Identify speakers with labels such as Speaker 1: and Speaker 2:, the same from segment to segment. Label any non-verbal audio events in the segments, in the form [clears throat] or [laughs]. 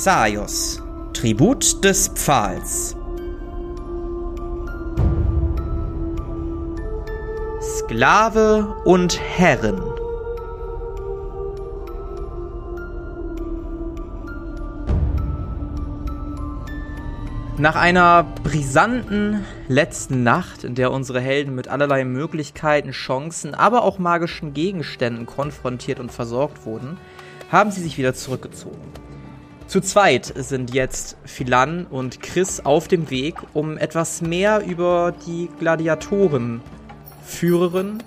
Speaker 1: Xaios, Tribut des Pfahls. Sklave und Herren. Nach einer brisanten letzten Nacht, in der unsere Helden mit allerlei Möglichkeiten, Chancen, aber auch magischen Gegenständen konfrontiert und versorgt wurden, haben sie sich wieder zurückgezogen. Zu zweit sind jetzt Philan und Chris auf dem Weg, um etwas mehr über die Gladiatorenführerin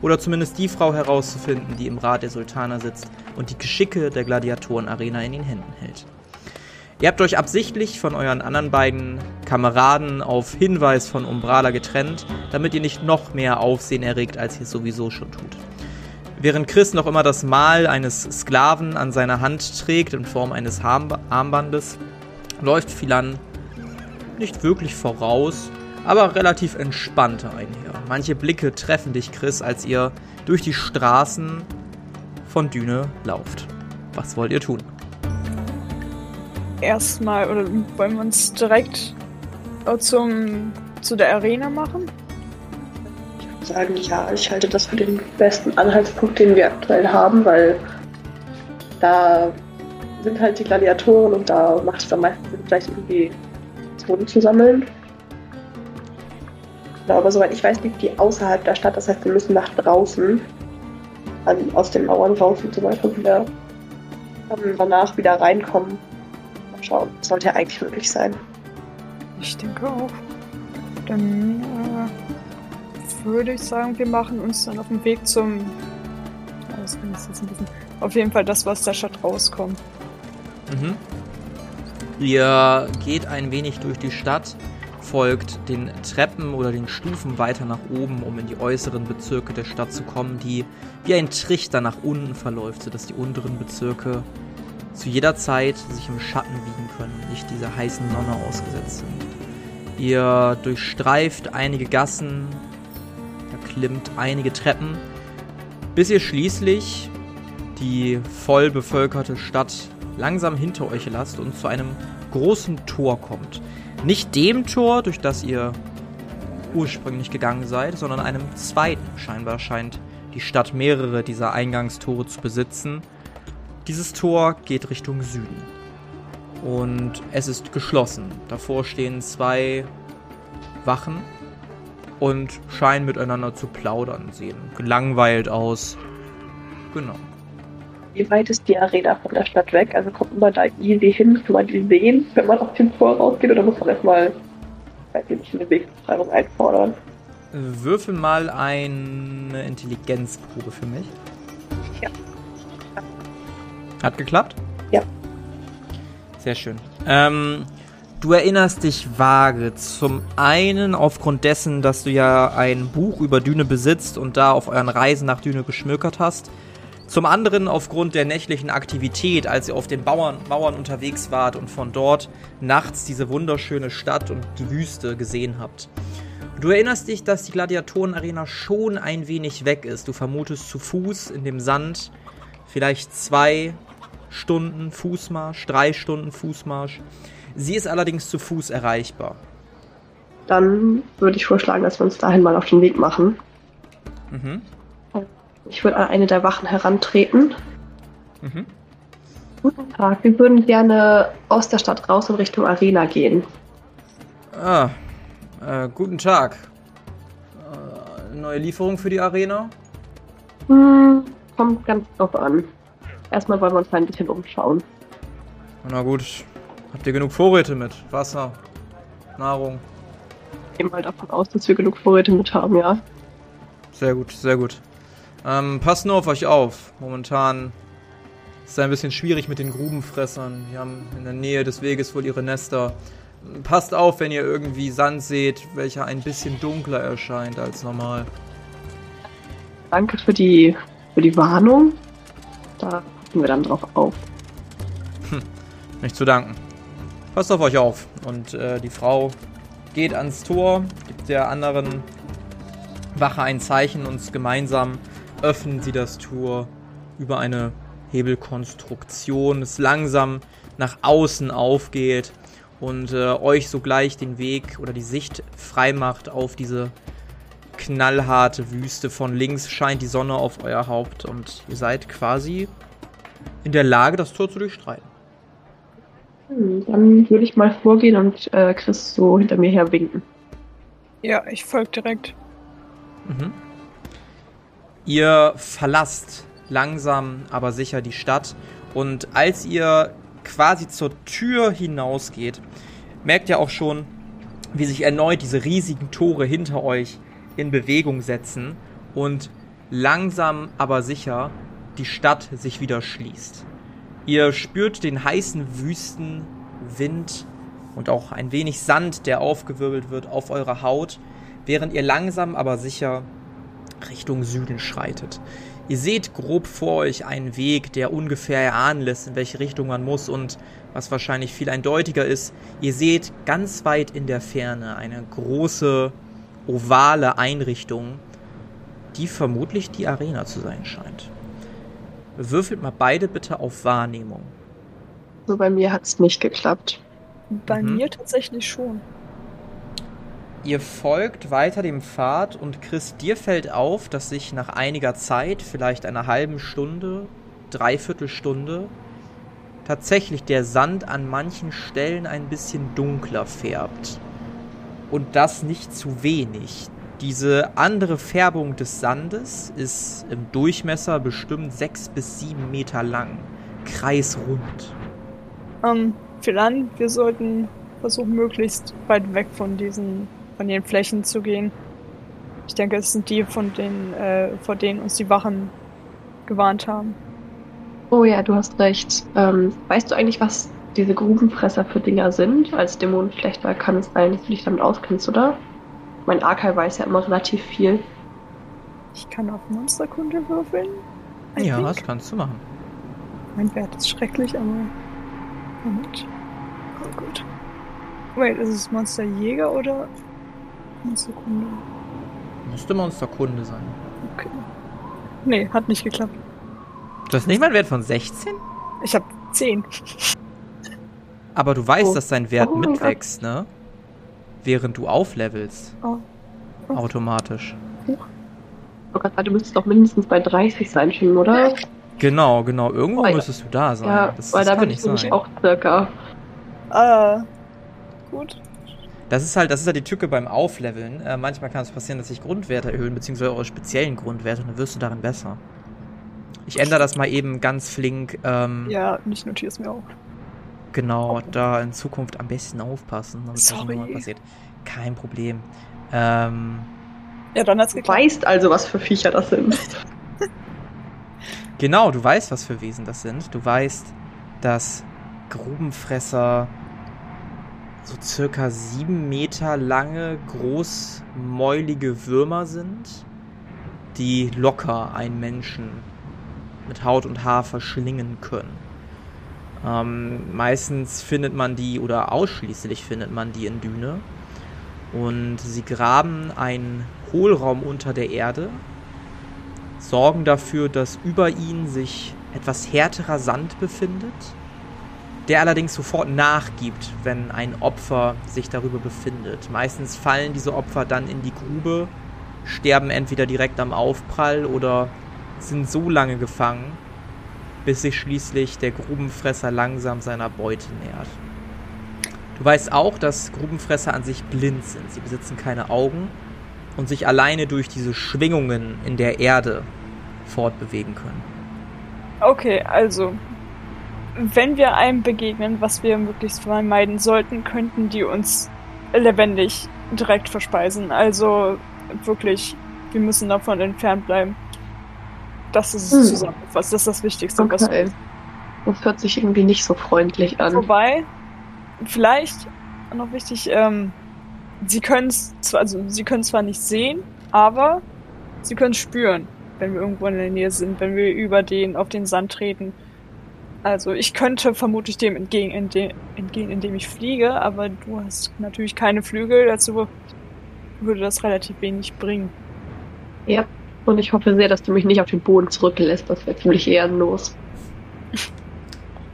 Speaker 1: oder zumindest die Frau herauszufinden, die im Rat der Sultaner sitzt und die Geschicke der Gladiatorenarena in den Händen hält. Ihr habt euch absichtlich von euren anderen beiden Kameraden auf Hinweis von Umbrala getrennt, damit ihr nicht noch mehr Aufsehen erregt, als ihr es sowieso schon tut. Während Chris noch immer das Mal eines Sklaven an seiner Hand trägt in Form eines Armbandes, läuft Philan nicht wirklich voraus, aber relativ entspannter einher. Manche Blicke treffen dich, Chris, als ihr durch die Straßen von Düne lauft. Was wollt ihr tun?
Speaker 2: erstmal, oder wollen wir uns direkt zum, zu der Arena machen?
Speaker 3: Sagen, ja, ich halte das für den besten Anhaltspunkt, den wir aktuell haben, weil da sind halt die Gladiatoren und da macht es am meisten Sinn, vielleicht irgendwie Zonen zu sammeln. Genau, aber soweit ich weiß, liegt die außerhalb der Stadt, das heißt, wir müssen nach draußen, also aus den Mauern raus und so weiter wieder danach wieder reinkommen schauen. Sollte ja eigentlich möglich sein.
Speaker 2: Ich denke auch. Dann äh, würde ich sagen, wir machen uns dann auf den Weg zum. Das ist jetzt ein bisschen. Auf jeden Fall das, was der Stadt rauskommt.
Speaker 1: Mhm. Ihr geht ein wenig durch die Stadt, folgt den Treppen oder den Stufen weiter nach oben, um in die äußeren Bezirke der Stadt zu kommen, die wie ein Trichter nach unten verläuft, sodass die unteren Bezirke zu jeder Zeit sich im Schatten wiegen können, nicht dieser heißen Nonne ausgesetzt sind. Ihr durchstreift einige Gassen, erklimmt einige Treppen, bis ihr schließlich die voll bevölkerte Stadt langsam hinter euch lasst und zu einem großen Tor kommt. Nicht dem Tor, durch das ihr ursprünglich gegangen seid, sondern einem zweiten. Scheinbar scheint die Stadt mehrere dieser Eingangstore zu besitzen dieses Tor geht Richtung Süden. Und es ist geschlossen. Davor stehen zwei Wachen und scheinen miteinander zu plaudern. Sehen gelangweilt aus. Genau.
Speaker 3: Wie weit ist die Arena von der Stadt weg? Also kommt man da easy hin? Kann man die sehen, wenn man auf den Tor rausgeht? Oder muss man erstmal, weiß ich nicht, eine Wegbeschreibung einfordern?
Speaker 1: Würfel mal eine Intelligenzprobe für mich.
Speaker 3: Ja.
Speaker 1: Hat geklappt?
Speaker 3: Ja.
Speaker 1: Sehr schön. Ähm, du erinnerst dich vage. Zum einen aufgrund dessen, dass du ja ein Buch über Düne besitzt und da auf euren Reisen nach Düne geschmökert hast. Zum anderen aufgrund der nächtlichen Aktivität, als ihr auf den Bauern, Mauern unterwegs wart und von dort nachts diese wunderschöne Stadt und die Wüste gesehen habt. Du erinnerst dich, dass die Gladiatorenarena schon ein wenig weg ist. Du vermutest zu Fuß in dem Sand vielleicht zwei Stunden Fußmarsch, drei Stunden Fußmarsch. Sie ist allerdings zu Fuß erreichbar.
Speaker 3: Dann würde ich vorschlagen, dass wir uns dahin mal auf den Weg machen. Mhm. Ich würde an eine der Wachen herantreten. Mhm. Guten Tag, wir würden gerne aus der Stadt raus in Richtung Arena gehen.
Speaker 1: Ah, äh, guten Tag. Äh, neue Lieferung für die Arena?
Speaker 3: Hm, kommt ganz drauf an. Erstmal wollen wir uns ein bisschen umschauen.
Speaker 1: Na gut. Habt ihr genug Vorräte mit? Wasser, Nahrung?
Speaker 3: Ich gehe mal davon aus, dass wir genug Vorräte mit haben, ja.
Speaker 1: Sehr gut, sehr gut. Ähm, passt nur auf euch auf. Momentan ist es ein bisschen schwierig mit den Grubenfressern. Die haben in der Nähe des Weges wohl ihre Nester. Passt auf, wenn ihr irgendwie Sand seht, welcher ein bisschen dunkler erscheint als normal.
Speaker 3: Danke für die, für die Warnung. Da passen wir dann drauf auf.
Speaker 1: Hm, nicht zu danken. Passt auf euch auf. Und äh, die Frau geht ans Tor, gibt der anderen Wache ein Zeichen und gemeinsam öffnen sie das Tor über eine Hebelkonstruktion es langsam nach außen aufgeht und äh, euch sogleich den Weg oder die Sicht freimacht auf diese knallharte Wüste. Von links scheint die Sonne auf euer Haupt und ihr seid quasi in der Lage, das Tor zu durchstreiten.
Speaker 3: Hm, dann würde ich mal vorgehen und äh, Chris so hinter mir her winken.
Speaker 2: Ja, ich folge direkt.
Speaker 1: Mhm. Ihr verlasst langsam aber sicher die Stadt und als ihr quasi zur Tür hinausgeht, merkt ihr auch schon, wie sich erneut diese riesigen Tore hinter euch in Bewegung setzen und langsam aber sicher die Stadt sich wieder schließt. Ihr spürt den heißen Wüstenwind und auch ein wenig Sand, der aufgewirbelt wird auf eurer Haut, während ihr langsam aber sicher Richtung Süden schreitet. Ihr seht grob vor euch einen Weg, der ungefähr erahnen lässt, in welche Richtung man muss und was wahrscheinlich viel eindeutiger ist, ihr seht ganz weit in der Ferne eine große ovale Einrichtung, die vermutlich die Arena zu sein scheint. Würfelt mal beide bitte auf Wahrnehmung.
Speaker 3: So bei mir hat es nicht geklappt.
Speaker 2: Bei mhm. mir tatsächlich schon.
Speaker 1: Ihr folgt weiter dem Pfad und Chris, dir fällt auf, dass sich nach einiger Zeit, vielleicht einer halben Stunde, dreiviertel Stunde, tatsächlich der Sand an manchen Stellen ein bisschen dunkler färbt. Und das nicht zu wenig. Diese andere Färbung des Sandes ist im Durchmesser bestimmt sechs bis sieben Meter lang. Kreisrund.
Speaker 2: Ähm, Philan, wir sollten versuchen, möglichst weit weg von diesen von den Flächen zu gehen. Ich denke, es sind die, von denen, äh, vor denen uns die Wachen gewarnt haben.
Speaker 3: Oh ja, du hast recht. Ähm, weißt du eigentlich, was diese Grubenfresser für Dinger sind? Als Dämonenschlechter kann es sein, dass du dich damit auskennst, oder? Mein Archive weiß ja immer relativ viel.
Speaker 2: Ich kann auf Monsterkunde würfeln.
Speaker 1: I ja, think. das kannst du machen.
Speaker 2: Mein Wert ist schrecklich, aber. Moment. Oh gut. Wait, ist es Monsterjäger oder Monsterkunde.
Speaker 1: Müsste Monsterkunde sein.
Speaker 2: Okay. Nee, hat nicht geklappt.
Speaker 1: Du hast nicht mal einen Wert von 16?
Speaker 2: Ich hab 10.
Speaker 1: Aber du weißt, oh. dass dein Wert oh mitwächst, ne? Während du auflevelst. Oh. oh. Automatisch.
Speaker 3: Oh Gott, du müsstest doch mindestens bei 30 sein schon, oder?
Speaker 1: Genau, genau. Irgendwo oh, müsstest du da sein.
Speaker 3: Ja, das, weil das da bin ich nämlich auch circa.
Speaker 2: Ah. Gut.
Speaker 1: Das ist halt, das ist halt die Tücke beim Aufleveln. Äh, manchmal kann es passieren, dass sich Grundwerte erhöhen, beziehungsweise eure speziellen Grundwerte, und dann wirst du darin besser. Ich ändere das mal eben ganz flink. Ähm,
Speaker 2: ja, ich notiere es mir auch.
Speaker 1: Genau, da in Zukunft am besten aufpassen, damit Sorry. das nicht passiert. Kein Problem. Ähm,
Speaker 2: ja, dann hat's
Speaker 3: geklappt. Du weißt also, was für Viecher das sind. [laughs]
Speaker 1: genau, du weißt, was für Wesen das sind. Du weißt, dass Grubenfresser so circa sieben Meter lange, großmäulige Würmer sind, die locker einen Menschen mit Haut und Haar verschlingen können. Ähm, meistens findet man die oder ausschließlich findet man die in Düne. Und sie graben einen Hohlraum unter der Erde, sorgen dafür, dass über ihnen sich etwas härterer Sand befindet der allerdings sofort nachgibt, wenn ein Opfer sich darüber befindet. Meistens fallen diese Opfer dann in die Grube, sterben entweder direkt am Aufprall oder sind so lange gefangen, bis sich schließlich der Grubenfresser langsam seiner Beute nähert. Du weißt auch, dass Grubenfresser an sich blind sind. Sie besitzen keine Augen und sich alleine durch diese Schwingungen in der Erde fortbewegen können.
Speaker 2: Okay, also wenn wir einem begegnen, was wir möglichst vermeiden sollten, könnten die uns lebendig direkt verspeisen. Also wirklich, wir müssen davon entfernt bleiben. Das ist hm. zusammengefasst. Das ist das Wichtigste.
Speaker 3: Okay. Das hört sich irgendwie nicht so freundlich an.
Speaker 2: Wobei, vielleicht noch wichtig, ähm, sie können es zwar, also sie können zwar nicht sehen, aber sie können spüren, wenn wir irgendwo in der Nähe sind, wenn wir über den auf den Sand treten. Also ich könnte vermutlich dem entgegen, entgehen, indem ich fliege, aber du hast natürlich keine Flügel, dazu würde das relativ wenig bringen.
Speaker 3: Ja, und ich hoffe sehr, dass du mich nicht auf den Boden zurücklässt, das wäre ziemlich ehrenlos.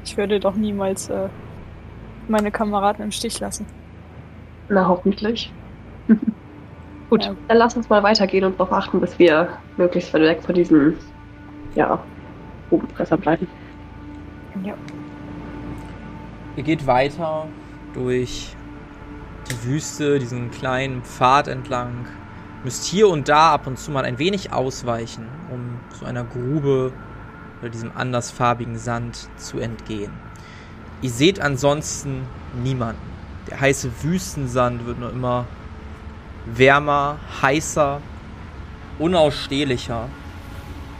Speaker 2: Ich würde doch niemals äh, meine Kameraden im Stich lassen.
Speaker 3: Na, hoffentlich. [laughs] Gut, ja. dann lass uns mal weitergehen und darauf achten, bis wir möglichst weit weg von diesem, ja, Bogenpresser bleiben.
Speaker 1: Ja. Ihr geht weiter durch die Wüste, diesen kleinen Pfad entlang. Müsst hier und da ab und zu mal ein wenig ausweichen, um so einer Grube oder diesem andersfarbigen Sand zu entgehen. Ihr seht ansonsten niemanden. Der heiße Wüstensand wird nur immer wärmer, heißer, unausstehlicher.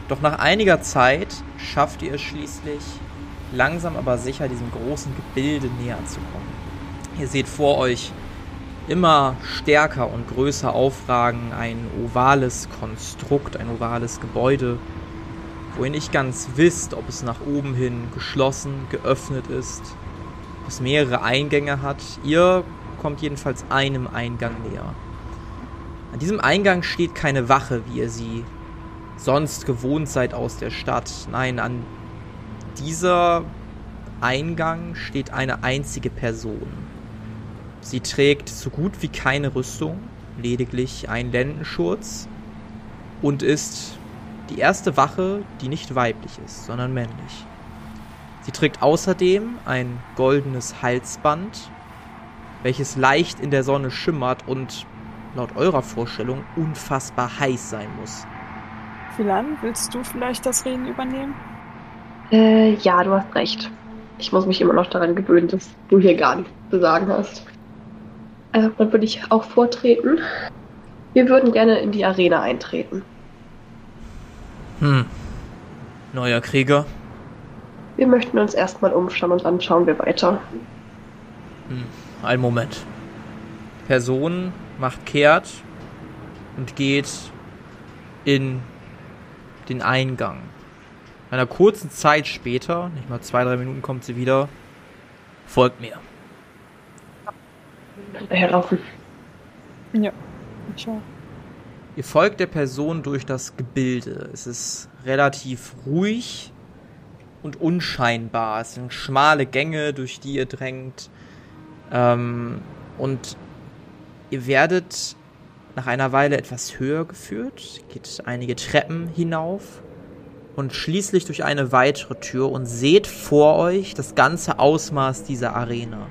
Speaker 1: Doch nach einiger Zeit schafft ihr es schließlich, langsam aber sicher diesem großen Gebilde näher zu kommen. Ihr seht vor euch immer stärker und größer aufragen ein ovales Konstrukt, ein ovales Gebäude, wo ihr nicht ganz wisst, ob es nach oben hin geschlossen, geöffnet ist, ob es mehrere Eingänge hat. Ihr kommt jedenfalls einem Eingang näher. An diesem Eingang steht keine Wache, wie ihr sie sonst gewohnt seid aus der Stadt. Nein, an dieser Eingang steht eine einzige Person. Sie trägt so gut wie keine Rüstung, lediglich einen Lendenschurz und ist die erste Wache, die nicht weiblich ist, sondern männlich. Sie trägt außerdem ein goldenes Halsband, welches leicht in der Sonne schimmert und laut eurer Vorstellung unfassbar heiß sein muss.
Speaker 2: Philan, willst du vielleicht das Reden übernehmen?
Speaker 3: Äh, ja, du hast recht. Ich muss mich immer noch daran gewöhnen, dass du hier gar nichts zu sagen hast. Also, dann würde ich auch vortreten. Wir würden gerne in die Arena eintreten.
Speaker 1: Hm. Neuer Krieger?
Speaker 3: Wir möchten uns erstmal umschauen und dann schauen wir weiter.
Speaker 1: Hm. Ein Moment. Person macht kehrt und geht in den Eingang. Einer kurzen Zeit später, nicht mal zwei, drei Minuten, kommt sie wieder. Folgt mir.
Speaker 3: Herlaufen.
Speaker 2: Ja, ich auch.
Speaker 1: Ihr folgt der Person durch das Gebilde. Es ist relativ ruhig und unscheinbar. Es sind schmale Gänge, durch die ihr drängt. Ähm, und ihr werdet nach einer Weile etwas höher geführt, geht einige Treppen hinauf und schließlich durch eine weitere Tür und seht vor euch das ganze Ausmaß dieser Arena.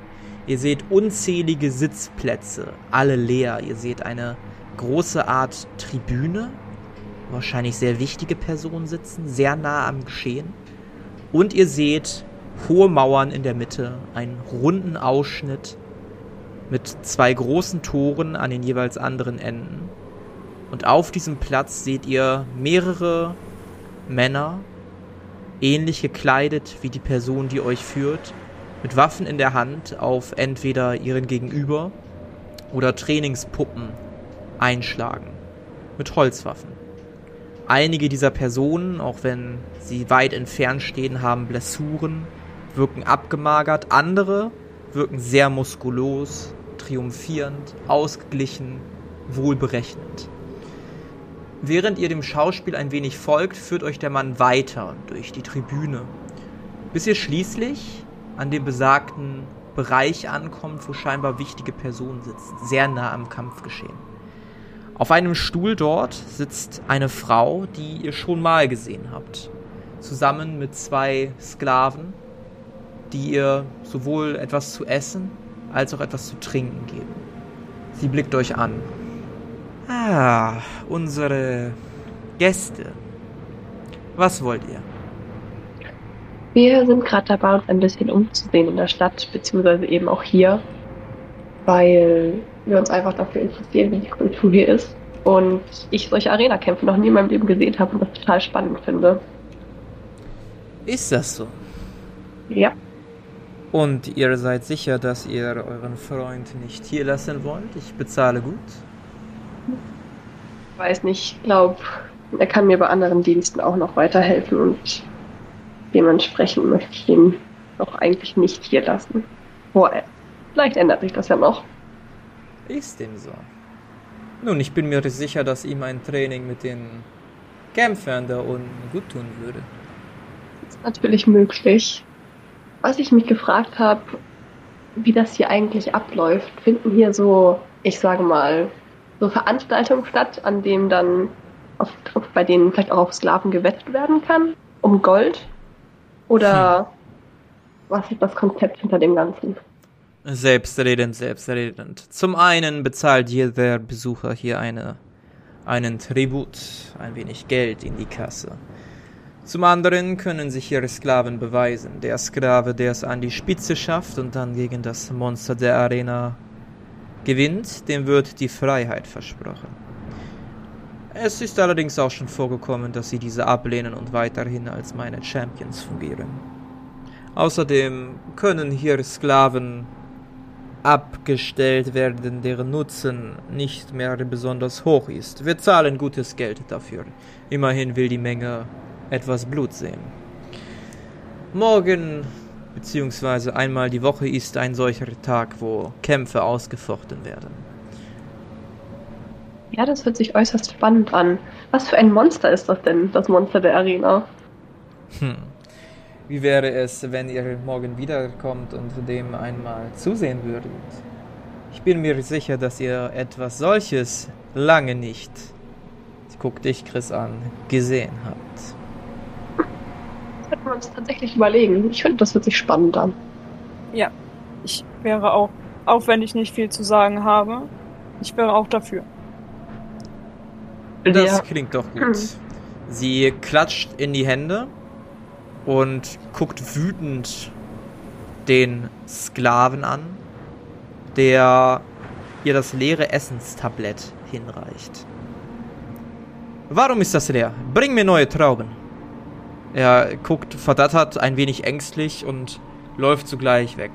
Speaker 1: Ihr seht unzählige Sitzplätze, alle leer. Ihr seht eine große Art Tribüne, wahrscheinlich sehr wichtige Personen sitzen, sehr nah am Geschehen. Und ihr seht hohe Mauern in der Mitte, einen runden Ausschnitt mit zwei großen Toren an den jeweils anderen Enden. Und auf diesem Platz seht ihr mehrere Männer, ähnlich gekleidet wie die Person, die euch führt, mit Waffen in der Hand auf entweder ihren Gegenüber oder Trainingspuppen einschlagen. Mit Holzwaffen. Einige dieser Personen, auch wenn sie weit entfernt stehen, haben Blessuren, wirken abgemagert. Andere wirken sehr muskulös, triumphierend, ausgeglichen, wohlberechnend. Während ihr dem Schauspiel ein wenig folgt, führt euch der Mann weiter durch die Tribüne, bis ihr schließlich an dem besagten Bereich ankommt, wo scheinbar wichtige Personen sitzen, sehr nah am Kampfgeschehen. Auf einem Stuhl dort sitzt eine Frau, die ihr schon mal gesehen habt, zusammen mit zwei Sklaven, die ihr sowohl etwas zu essen als auch etwas zu trinken geben. Sie blickt euch an. Ah, unsere Gäste. Was wollt ihr?
Speaker 3: Wir sind gerade dabei, uns ein bisschen umzusehen in der Stadt, beziehungsweise eben auch hier, weil wir uns einfach dafür interessieren, wie die Kultur hier ist. Und ich solche Arena-Kämpfe noch nie in meinem Leben gesehen habe und das total spannend finde.
Speaker 1: Ist das so?
Speaker 3: Ja.
Speaker 1: Und ihr seid sicher, dass ihr euren Freund nicht hier lassen wollt? Ich bezahle gut.
Speaker 3: Ich weiß nicht, ich glaube, er kann mir bei anderen Diensten auch noch weiterhelfen und dementsprechend möchte ich ihn auch eigentlich nicht hier lassen. Boah, vielleicht ändert sich das ja noch.
Speaker 1: Ist dem so. Nun, ich bin mir sicher, dass ihm ein Training mit den Kämpfern da unten gut tun würde.
Speaker 3: natürlich möglich. Was ich mich gefragt habe, wie das hier eigentlich abläuft. Finden hier so, ich sage mal, so Veranstaltungen statt, an denen dann auf, bei denen vielleicht auch auf Sklaven gewettet werden kann, um Gold? Oder hm. was ist das Konzept hinter dem Ganzen?
Speaker 1: Selbstredend, selbstredend. Zum einen bezahlt jeder Besucher hier eine, einen Tribut, ein wenig Geld in die Kasse. Zum anderen können sich ihre Sklaven beweisen. Der Sklave, der es an die Spitze schafft und dann gegen das Monster der Arena gewinnt, dem wird die Freiheit versprochen. Es ist allerdings auch schon vorgekommen, dass sie diese ablehnen und weiterhin als meine Champions fungieren. Außerdem können hier Sklaven abgestellt werden, deren Nutzen nicht mehr besonders hoch ist. Wir zahlen gutes Geld dafür. Immerhin will die Menge etwas Blut sehen. Morgen bzw. einmal die Woche ist ein solcher Tag, wo Kämpfe ausgefochten werden.
Speaker 3: Ja, das hört sich äußerst spannend an. Was für ein Monster ist das denn, das Monster der Arena?
Speaker 1: Hm. Wie wäre es, wenn ihr morgen wiederkommt und dem einmal zusehen würdet? Ich bin mir sicher, dass ihr etwas solches lange nicht, ich guck dich, Chris, an, gesehen habt
Speaker 3: könnten wir uns tatsächlich überlegen. Ich finde, das wird sich spannend an.
Speaker 2: Ja, ich wäre auch, auch wenn ich nicht viel zu sagen habe, ich wäre auch dafür.
Speaker 1: Das ja. klingt doch gut. Hm. Sie klatscht in die Hände und guckt wütend den Sklaven an, der ihr das leere Essenstablett hinreicht. Warum ist das leer? Bring mir neue Trauben. Er guckt verdattert, ein wenig ängstlich und läuft zugleich weg.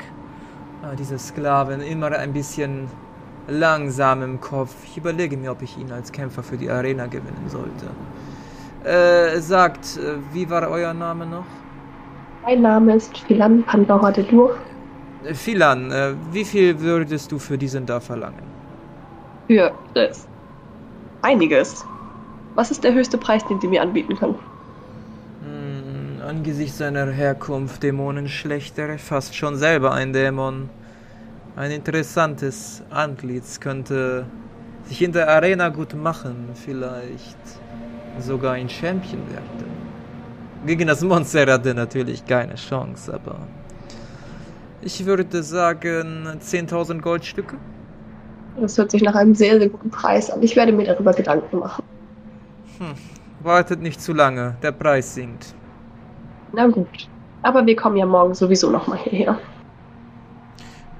Speaker 1: Ah, diese Sklavin immer ein bisschen langsam im Kopf. Ich überlege mir, ob ich ihn als Kämpfer für die Arena gewinnen sollte. Äh, sagt, äh, wie war euer Name noch?
Speaker 3: Mein Name ist Philan Pandora de Lour.
Speaker 1: Äh, Philan, äh, wie viel würdest du für diesen da verlangen?
Speaker 3: Für das. Einiges. Was ist der höchste Preis, den Sie mir anbieten können?
Speaker 1: angesichts seiner Herkunft Dämonenschlechter, fast schon selber ein Dämon. Ein interessantes Antlitz könnte sich in der Arena gut machen, vielleicht sogar ein Champion werden. Gegen das Monster hat er natürlich keine Chance, aber ich würde sagen 10.000 Goldstücke.
Speaker 3: Das hört sich nach einem sehr, sehr guten Preis an. Ich werde mir darüber Gedanken machen.
Speaker 1: Hm. Wartet nicht zu lange, der Preis sinkt.
Speaker 3: Na gut. Aber wir kommen ja morgen sowieso nochmal hierher.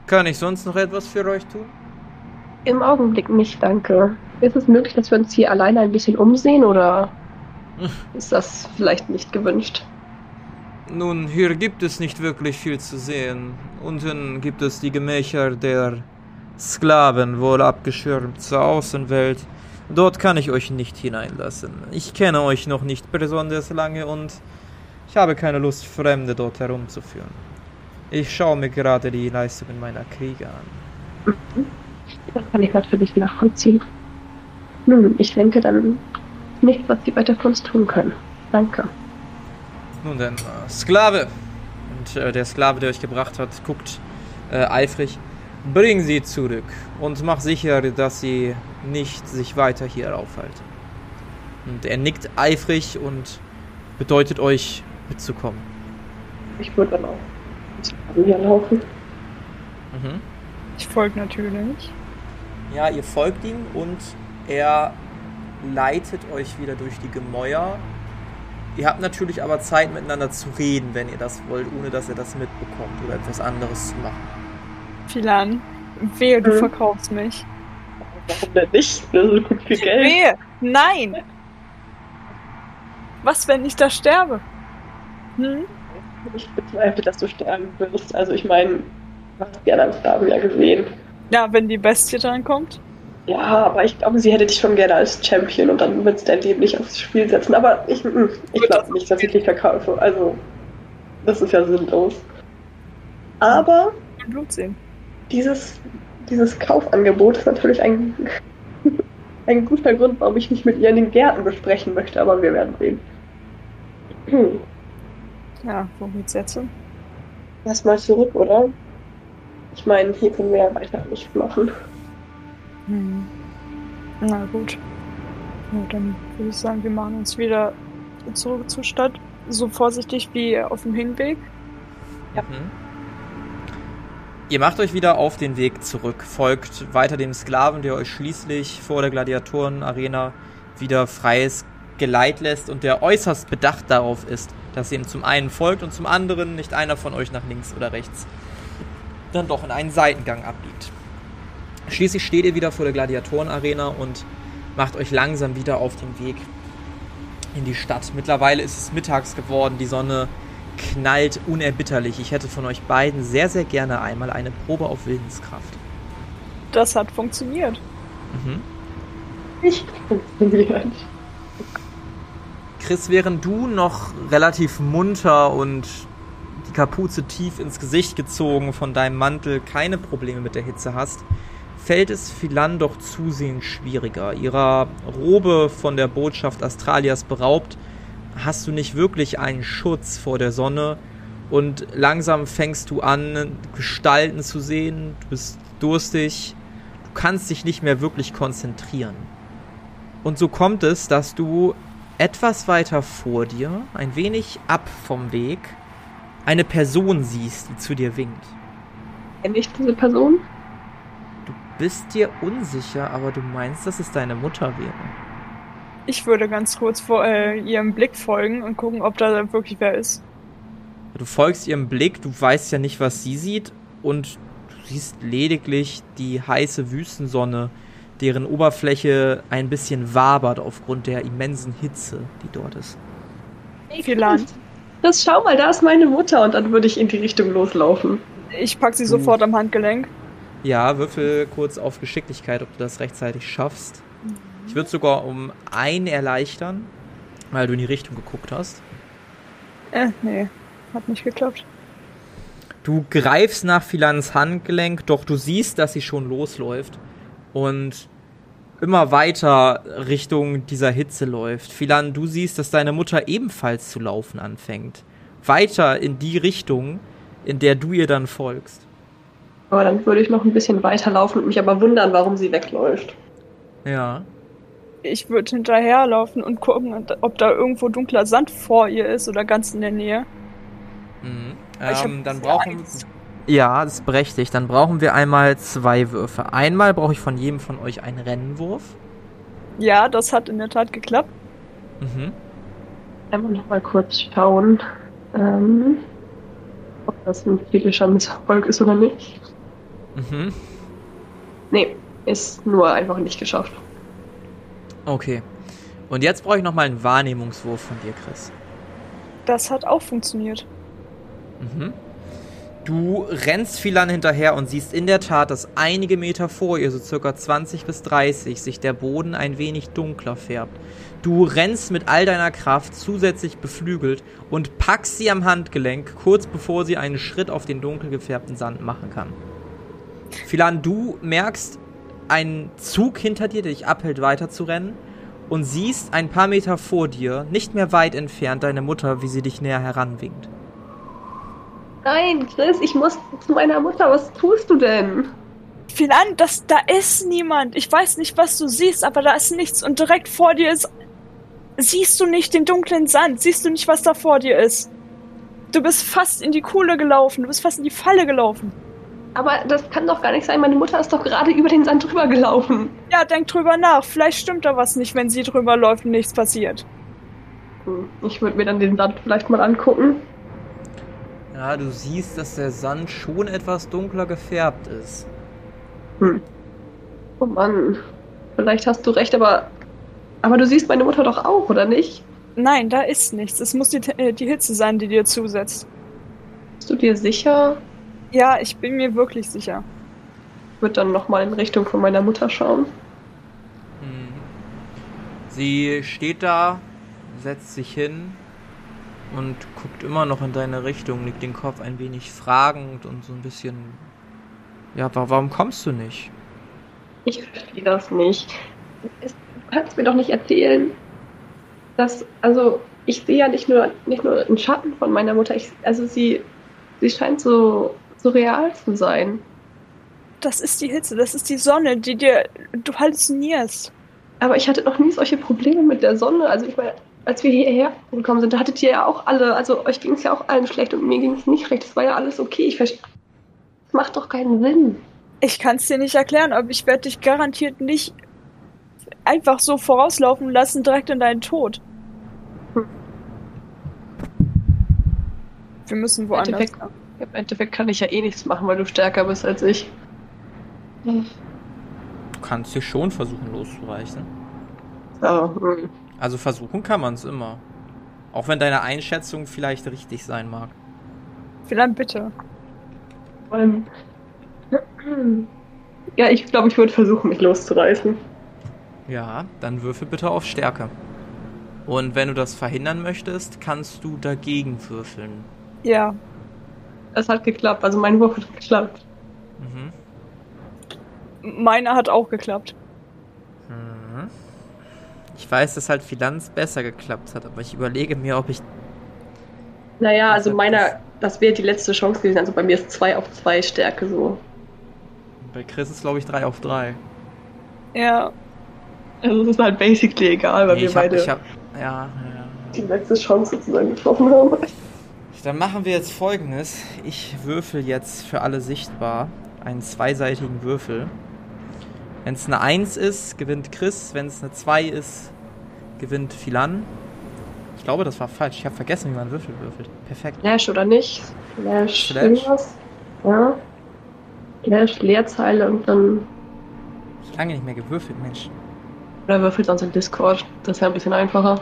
Speaker 1: Kann ich sonst noch etwas für euch tun?
Speaker 3: Im Augenblick nicht, danke. Ist es möglich, dass wir uns hier alleine ein bisschen umsehen oder [laughs] ist das vielleicht nicht gewünscht?
Speaker 1: Nun, hier gibt es nicht wirklich viel zu sehen. Unten gibt es die Gemächer der Sklaven, wohl abgeschirmt zur Außenwelt. Dort kann ich euch nicht hineinlassen. Ich kenne euch noch nicht besonders lange und ich habe keine Lust, Fremde dort herumzuführen. Ich schaue mir gerade die Leistungen meiner Krieger an.
Speaker 3: Das kann ich natürlich nachvollziehen. Nun, ich denke dann nicht, was sie weiter für uns tun können. Danke.
Speaker 1: Nun denn, äh, Sklave. Und äh, der Sklave, der euch gebracht hat, guckt äh, eifrig. Bring sie zurück und mach sicher, dass sie nicht sich weiter hier aufhalten. Und er nickt eifrig und bedeutet euch mitzukommen.
Speaker 3: Ich würde dann auch zu Maria laufen.
Speaker 2: Mhm. Ich folge natürlich.
Speaker 1: Ja, ihr folgt ihm und er leitet euch wieder durch die Gemäuer. Ihr habt natürlich aber Zeit miteinander zu reden, wenn ihr das wollt, ohne dass er das mitbekommt oder etwas anderes zu machen.
Speaker 2: Philan, wehe, du hm. verkaufst mich.
Speaker 3: Warum denn nicht? Das ist gut viel Geld.
Speaker 2: Wehe, nein! Was, wenn ich da sterbe?
Speaker 3: Hm? Ich bezweifle, dass du sterben wirst. Also ich meine, du hast gerne am Sterben ja gesehen.
Speaker 2: Ja, wenn die Bestie drankommt.
Speaker 3: Ja, aber ich glaube, sie hätte dich schon gerne als Champion und dann wird es dein Leben nicht aufs Spiel setzen. Aber ich, hm, ich glaube nicht, dass ich dich verkaufe. Also, das ist ja sinnlos. Aber
Speaker 2: Blut sehen.
Speaker 3: Dieses, dieses Kaufangebot ist natürlich ein, [laughs] ein guter Grund, warum ich mich mit ihr in den Gärten besprechen möchte, aber wir werden sehen. Hm.
Speaker 2: Ja, wo geht's jetzt hin?
Speaker 3: Erstmal zurück, oder? Ich meine, hier können wir ja weiter nicht machen.
Speaker 2: Hm. Na gut. Ja, dann würde ich sagen, wir machen uns wieder zurück zur Stadt. So vorsichtig wie auf dem Hinweg.
Speaker 1: Ja. Mhm. Ihr macht euch wieder auf den Weg zurück, folgt weiter dem Sklaven, der euch schließlich vor der Gladiatorenarena wieder freies Geleit lässt und der äußerst bedacht darauf ist, dass ihr ihm zum einen folgt und zum anderen nicht einer von euch nach links oder rechts dann doch in einen Seitengang abbiegt. Schließlich steht ihr wieder vor der Gladiatorenarena und macht euch langsam wieder auf den Weg in die Stadt. Mittlerweile ist es mittags geworden, die Sonne knallt unerbitterlich. Ich hätte von euch beiden sehr, sehr gerne einmal eine Probe auf Willenskraft.
Speaker 2: Das hat funktioniert.
Speaker 3: Mhm. Nicht funktioniert.
Speaker 1: Chris, während du noch relativ munter und die Kapuze tief ins Gesicht gezogen von deinem Mantel keine Probleme mit der Hitze hast, fällt es Philan doch zusehends schwieriger. Ihrer Robe von der Botschaft Astralias beraubt, hast du nicht wirklich einen Schutz vor der Sonne und langsam fängst du an, Gestalten zu sehen, du bist durstig, du kannst dich nicht mehr wirklich konzentrieren. Und so kommt es, dass du etwas weiter vor dir, ein wenig ab vom Weg, eine Person siehst, die zu dir winkt.
Speaker 3: Kenne ich diese Person?
Speaker 1: Du bist dir unsicher, aber du meinst, dass es deine Mutter wäre.
Speaker 2: Ich würde ganz kurz vor äh, ihrem Blick folgen und gucken, ob da wirklich wer ist.
Speaker 1: Du folgst ihrem Blick, du weißt ja nicht, was sie sieht und du siehst lediglich die heiße Wüstensonne, deren Oberfläche ein bisschen wabert aufgrund der immensen Hitze, die dort ist.
Speaker 2: Vielleicht.
Speaker 3: Das schau mal, da ist meine Mutter und dann würde ich in die Richtung loslaufen.
Speaker 2: Ich pack sie sofort am Handgelenk.
Speaker 1: Ja, würfel kurz auf Geschicklichkeit, ob du das rechtzeitig schaffst. Ich würde sogar um ein erleichtern, weil du in die Richtung geguckt hast.
Speaker 2: Äh, nee, hat nicht geklappt.
Speaker 1: Du greifst nach Philans Handgelenk, doch du siehst, dass sie schon losläuft und immer weiter Richtung dieser Hitze läuft. Philan, du siehst, dass deine Mutter ebenfalls zu laufen anfängt. Weiter in die Richtung, in der du ihr dann folgst.
Speaker 3: Aber dann würde ich noch ein bisschen weiterlaufen und mich aber wundern, warum sie wegläuft.
Speaker 1: Ja
Speaker 2: ich würde hinterherlaufen und gucken, ob da irgendwo dunkler Sand vor ihr ist oder ganz in der Nähe.
Speaker 1: Mhm. Ähm, dann brauchen wir. Ja, das ist berechtigt. Dann brauchen wir einmal zwei Würfe. Einmal brauche ich von jedem von euch einen Rennwurf.
Speaker 2: Ja, das hat in der Tat geklappt.
Speaker 1: Mhm.
Speaker 3: Einmal noch mal kurz schauen, ähm, ob das ein kritischer Misserfolg ist oder nicht.
Speaker 1: Mhm.
Speaker 3: Nee, ist nur einfach nicht geschafft.
Speaker 1: Okay. Und jetzt brauche ich nochmal einen Wahrnehmungswurf von dir, Chris.
Speaker 2: Das hat auch funktioniert.
Speaker 1: Mhm. Du rennst Philan hinterher und siehst in der Tat, dass einige Meter vor ihr, so circa 20 bis 30, sich der Boden ein wenig dunkler färbt. Du rennst mit all deiner Kraft zusätzlich beflügelt und packst sie am Handgelenk, kurz bevor sie einen Schritt auf den dunkel gefärbten Sand machen kann. Philan, du merkst, einen Zug hinter dir, der dich abhält, weiterzurennen und siehst ein paar Meter vor dir, nicht mehr weit entfernt, deine Mutter, wie sie dich näher heranwinkt.
Speaker 3: Nein, Chris, ich muss zu meiner Mutter. Was tust du denn?
Speaker 2: Philan, das, da ist niemand. Ich weiß nicht, was du siehst, aber da ist nichts. Und direkt vor dir ist. Siehst du nicht den dunklen Sand? Siehst du nicht, was da vor dir ist? Du bist fast in die Kuhle gelaufen. Du bist fast in die Falle gelaufen.
Speaker 3: Aber das kann doch gar nicht sein. Meine Mutter ist doch gerade über den Sand drüber gelaufen.
Speaker 2: Ja, denk drüber nach. Vielleicht stimmt da was nicht, wenn sie drüber läuft und nichts passiert.
Speaker 3: Hm, ich würde mir dann den Sand vielleicht mal angucken.
Speaker 1: Ja, du siehst, dass der Sand schon etwas dunkler gefärbt ist.
Speaker 3: Hm. Oh Mann. Vielleicht hast du recht, aber. Aber du siehst meine Mutter doch auch, oder nicht?
Speaker 2: Nein, da ist nichts. Es muss die, äh, die Hitze sein, die dir zusetzt.
Speaker 3: Bist du dir sicher?
Speaker 2: Ja, ich bin mir wirklich sicher.
Speaker 3: Ich würde dann nochmal in Richtung von meiner Mutter schauen.
Speaker 1: Hm. Sie steht da, setzt sich hin und guckt immer noch in deine Richtung, legt den Kopf ein wenig fragend und so ein bisschen. Ja, warum kommst du nicht?
Speaker 3: Ich verstehe das nicht. Du kannst mir doch nicht erzählen, dass, also, ich sehe ja nicht nur, nicht nur einen Schatten von meiner Mutter, ich, also sie, sie scheint so, so real zu sein.
Speaker 2: Das ist die Hitze, das ist die Sonne, die dir. Du halluzinierst.
Speaker 3: Aber ich hatte noch nie solche Probleme mit der Sonne. Also ich meine, als wir hierher gekommen sind, da hattet ihr ja auch alle, also euch ging es ja auch allen schlecht und mir ging es nicht recht. Es war ja alles okay. Ich verstehe. Das macht doch keinen Sinn.
Speaker 2: Ich kann es dir nicht erklären, aber ich werde dich garantiert nicht einfach so vorauslaufen lassen, direkt in deinen Tod. Hm. Wir müssen woanders.
Speaker 3: Im Endeffekt, Im Endeffekt kann ich ja eh nichts machen, weil du stärker bist als ich.
Speaker 1: Du kannst dich schon versuchen loszureißen.
Speaker 3: Ja, hm.
Speaker 1: Also versuchen kann man es immer. Auch wenn deine Einschätzung vielleicht richtig sein mag.
Speaker 2: Vielleicht bitte.
Speaker 3: Ähm, ja, ich glaube, ich würde versuchen, mich loszureißen.
Speaker 1: Ja, dann würfel bitte auf Stärke. Und wenn du das verhindern möchtest, kannst du dagegen würfeln.
Speaker 2: Ja.
Speaker 3: Es hat geklappt, also mein Wurf hat geklappt.
Speaker 2: Mhm. Meiner hat auch geklappt.
Speaker 1: Ich weiß, dass halt Finanz besser geklappt hat, aber ich überlege mir, ob ich.
Speaker 3: Naja, also meiner, das wäre die letzte Chance gewesen. Also bei mir ist 2 auf 2 Stärke so.
Speaker 1: Bei Chris ist, glaube ich, 3 auf 3.
Speaker 2: Ja.
Speaker 3: Also es ist halt basically egal, weil nee, wir hab, beide
Speaker 1: hab, ja, ja.
Speaker 3: die letzte Chance sozusagen getroffen haben.
Speaker 1: Dann machen wir jetzt folgendes. Ich würfel jetzt für alle sichtbar einen zweiseitigen Würfel. Wenn es eine 1 ist, gewinnt Chris. Wenn es eine 2 ist, gewinnt Philan. Ich glaube, das war falsch. Ich habe vergessen, wie man Würfel würfelt. Perfekt.
Speaker 3: Flash oder nicht? Flash. Irgendwas. Ja. Flash, Leerzeile und dann.
Speaker 1: Ich lange nicht mehr gewürfelt, Mensch.
Speaker 3: Oder würfelt sonst in Discord. Das wäre ein bisschen einfacher.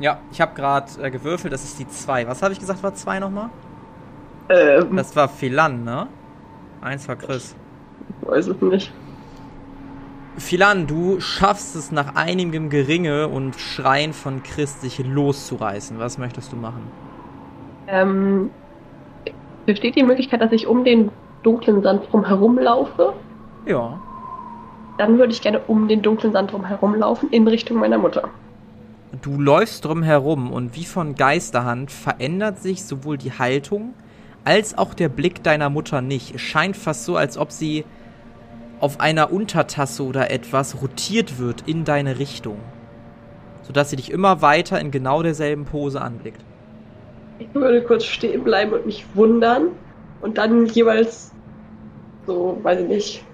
Speaker 1: Ja, ich habe gerade äh, gewürfelt, das ist die 2. Was habe ich gesagt, war 2 nochmal?
Speaker 3: Ähm.
Speaker 1: Das war Philan, ne? Eins war Chris.
Speaker 3: Ich weiß es nicht.
Speaker 1: Philan, du schaffst es nach einigem Geringe und Schreien von Chris, sich loszureißen. Was möchtest du machen?
Speaker 3: Ähm, besteht die Möglichkeit, dass ich um den dunklen Sand drum herum laufe?
Speaker 1: Ja.
Speaker 3: Dann würde ich gerne um den dunklen Sand drum herum laufen, in Richtung meiner Mutter.
Speaker 1: Du läufst drum herum und wie von Geisterhand verändert sich sowohl die Haltung als auch der Blick deiner Mutter nicht. Es scheint fast so, als ob sie auf einer Untertasse oder etwas rotiert wird in deine Richtung. Sodass sie dich immer weiter in genau derselben Pose anblickt.
Speaker 3: Ich würde kurz stehen bleiben und mich wundern und dann jeweils so, weiß ich nicht,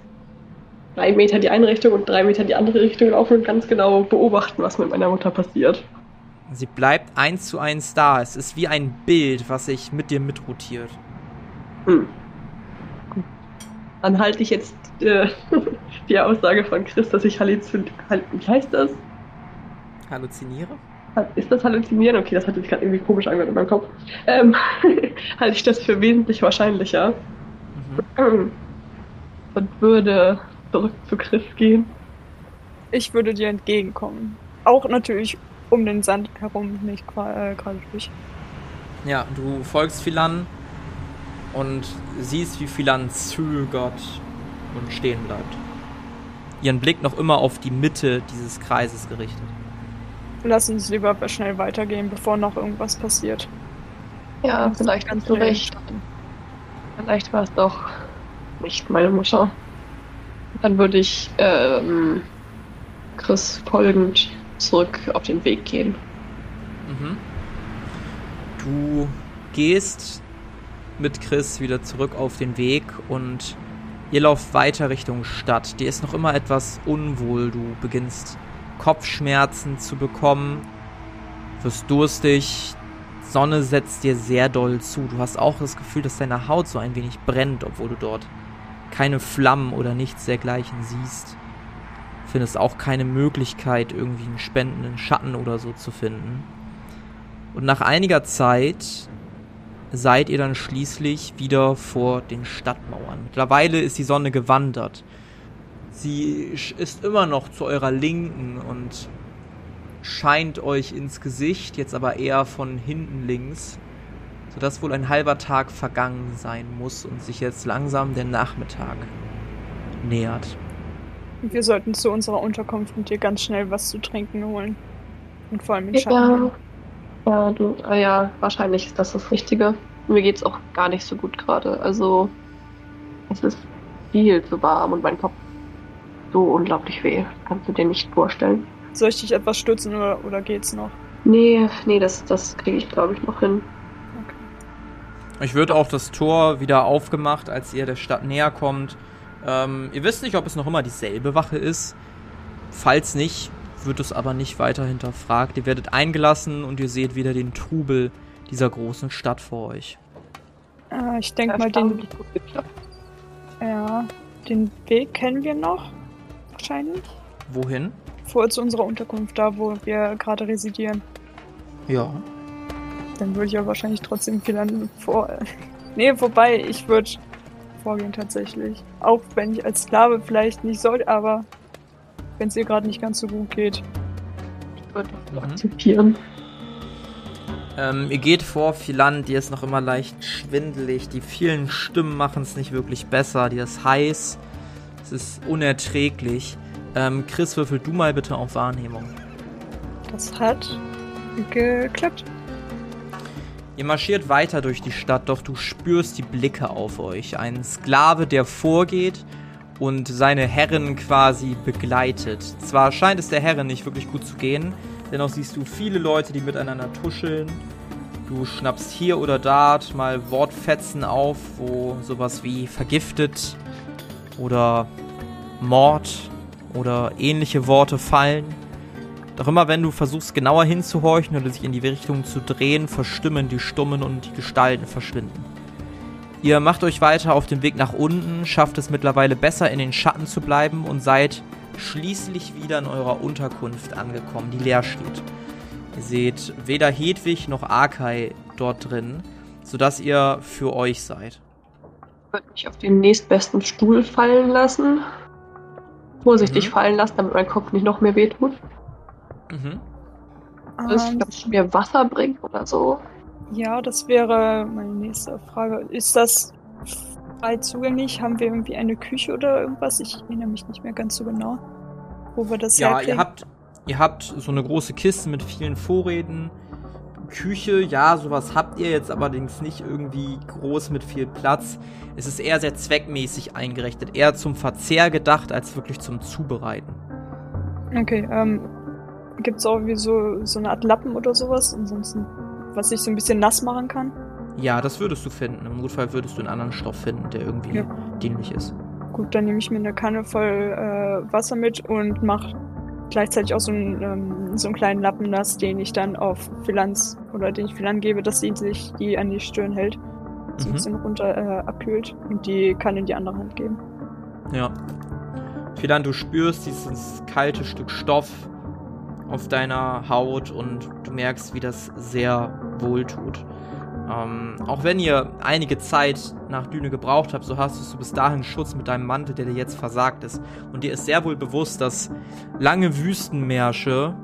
Speaker 3: drei Meter die eine Richtung und drei Meter die andere Richtung laufen und ganz genau beobachten, was mit meiner Mutter passiert.
Speaker 1: Sie bleibt eins zu eins da. Es ist wie ein Bild, was sich mit dir mitrotiert. Hm.
Speaker 3: Dann halte ich jetzt äh, [laughs] die Aussage von Chris, dass ich halluziniere. Wie heißt das?
Speaker 1: Halluziniere?
Speaker 3: Ist das Halluzinieren? Okay, das hat sich gerade irgendwie komisch angehört in meinem Kopf. Ähm, [laughs] halte ich das für wesentlich wahrscheinlicher. Mhm. Und würde zurück zu Chris gehen.
Speaker 2: Ich würde dir entgegenkommen. Auch natürlich um den Sand herum, nicht äh, gerade durch.
Speaker 1: Ja, du folgst Philan und siehst, wie Philan zögert und stehen bleibt. Ihren Blick noch immer auf die Mitte dieses Kreises gerichtet.
Speaker 2: Lass uns lieber schnell weitergehen, bevor noch irgendwas passiert.
Speaker 3: Ja, vielleicht ganz du recht. Vielleicht war es doch nicht meine Mutter. Dann würde ich ähm, Chris folgend zurück auf den Weg gehen.
Speaker 1: Mhm. Du gehst mit Chris wieder zurück auf den Weg und ihr lauft weiter Richtung Stadt. Dir ist noch immer etwas unwohl. Du beginnst Kopfschmerzen zu bekommen, wirst durstig, Sonne setzt dir sehr doll zu. Du hast auch das Gefühl, dass deine Haut so ein wenig brennt, obwohl du dort keine Flammen oder nichts dergleichen siehst. Findest auch keine Möglichkeit, irgendwie einen spendenden Schatten oder so zu finden. Und nach einiger Zeit seid ihr dann schließlich wieder vor den Stadtmauern. Mittlerweile ist die Sonne gewandert. Sie ist immer noch zu eurer Linken und scheint euch ins Gesicht, jetzt aber eher von hinten links sodass wohl ein halber Tag vergangen sein muss und sich jetzt langsam der Nachmittag nähert.
Speaker 2: Wir sollten zu unserer Unterkunft und dir ganz schnell was zu trinken holen. Und vor allem den Schatten. Ja.
Speaker 3: Ja, du, äh, ja, wahrscheinlich ist das das Richtige. Mir geht's auch gar nicht so gut gerade. Also, es ist viel zu warm und mein Kopf so unglaublich weh. Kannst du dir nicht vorstellen.
Speaker 2: Soll ich dich etwas stützen oder, oder geht's noch?
Speaker 3: Nee, nee, das, das kriege ich, glaube ich, noch hin.
Speaker 1: Okay. Ich würde auch das Tor wieder aufgemacht, als ihr der Stadt näher kommt. Ähm, ihr wisst nicht, ob es noch immer dieselbe Wache ist. Falls nicht, wird es aber nicht weiter hinterfragt. Ihr werdet eingelassen und ihr seht wieder den Trubel dieser großen Stadt vor euch.
Speaker 2: Äh, ich denke mal, den. Ja, den Weg kennen wir noch. Wahrscheinlich.
Speaker 1: Wohin?
Speaker 2: Vor zu unserer Unterkunft, da wo wir gerade residieren.
Speaker 1: Ja.
Speaker 2: Dann würde ich ja wahrscheinlich trotzdem viel vor. [laughs] nee, vorbei, ich würde vorgehen tatsächlich. Auch wenn ich als Sklave vielleicht nicht sollte, aber wenn es ihr gerade nicht ganz so gut geht.
Speaker 3: Ich würde mhm. akzeptieren.
Speaker 1: Ähm, ihr geht vor Philan, die ist noch immer leicht schwindelig. Die vielen Stimmen machen es nicht wirklich besser. Die ist heiß. Es ist unerträglich. Ähm, Chris, würfel du mal bitte auf Wahrnehmung.
Speaker 2: Das hat geklappt.
Speaker 1: Ihr marschiert weiter durch die Stadt, doch du spürst die Blicke auf euch. Ein Sklave, der vorgeht und seine Herren quasi begleitet. Zwar scheint es der Herren nicht wirklich gut zu gehen, dennoch siehst du viele Leute, die miteinander tuscheln. Du schnappst hier oder dort mal Wortfetzen auf, wo sowas wie vergiftet oder Mord oder ähnliche Worte fallen. Doch immer wenn du versuchst genauer hinzuhorchen oder sich in die Richtung zu drehen, verstimmen die Stummen und die Gestalten verschwinden. Ihr macht euch weiter auf dem Weg nach unten, schafft es mittlerweile besser in den Schatten zu bleiben und seid schließlich wieder in eurer Unterkunft angekommen, die leer steht. Ihr seht weder Hedwig noch Arkai dort drin, sodass ihr für euch seid.
Speaker 3: Ich würde mich auf den nächstbesten Stuhl fallen lassen. Vorsichtig mhm. fallen lassen, damit mein Kopf nicht noch mehr wehtut. Mhm. Also, um, ich mir Wasser bringt oder so.
Speaker 2: Ja, das wäre meine nächste Frage. Ist das frei zugänglich? Haben wir irgendwie eine Küche oder irgendwas? Ich erinnere mich nicht mehr ganz so genau, wo wir das
Speaker 1: Ja, ihr habt, ihr habt so eine große Kiste mit vielen Vorräten. Küche, ja, sowas habt ihr jetzt allerdings nicht irgendwie groß mit viel Platz. Es ist eher sehr zweckmäßig eingerichtet, eher zum Verzehr gedacht als wirklich zum Zubereiten.
Speaker 2: Okay, ähm, gibt es auch wie so, so eine Art Lappen oder sowas? Ansonsten was ich so ein bisschen nass machen kann?
Speaker 1: Ja, das würdest du finden. Im Notfall würdest du einen anderen Stoff finden, der irgendwie ja. dienlich ist.
Speaker 2: Gut, dann nehme ich mir eine Kanne voll äh, Wasser mit und mache gleichzeitig auch so einen, ähm, so einen kleinen Lappen nass, den ich dann auf Philanz oder den ich Philan gebe, dass sie sich die an die Stirn hält, so mhm. ein bisschen runter äh, abkühlt und die kann in die andere Hand geben.
Speaker 1: Ja. Philan, du spürst dieses kalte Stück Stoff auf deiner Haut und du merkst, wie das sehr wohl tut. Ähm, auch wenn ihr einige Zeit nach Düne gebraucht habt, so hast du bis dahin Schutz mit deinem Mantel, der dir jetzt versagt ist. Und dir ist sehr wohl bewusst, dass lange Wüstenmärsche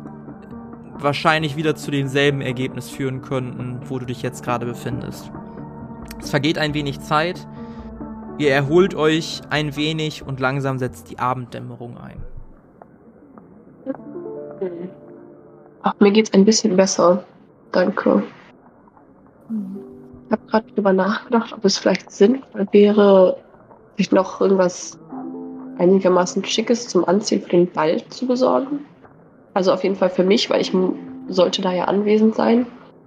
Speaker 1: wahrscheinlich wieder zu demselben Ergebnis führen könnten, wo du dich jetzt gerade befindest. Es vergeht ein wenig Zeit, ihr erholt euch ein wenig und langsam setzt die Abenddämmerung ein.
Speaker 3: Ach, mir geht's ein bisschen besser. Danke. Ich habe gerade drüber nachgedacht, ob es vielleicht sinnvoll wäre, sich noch irgendwas einigermaßen Schickes zum Anziehen für den Ball zu besorgen. Also auf jeden Fall für mich, weil ich sollte da ja anwesend sein.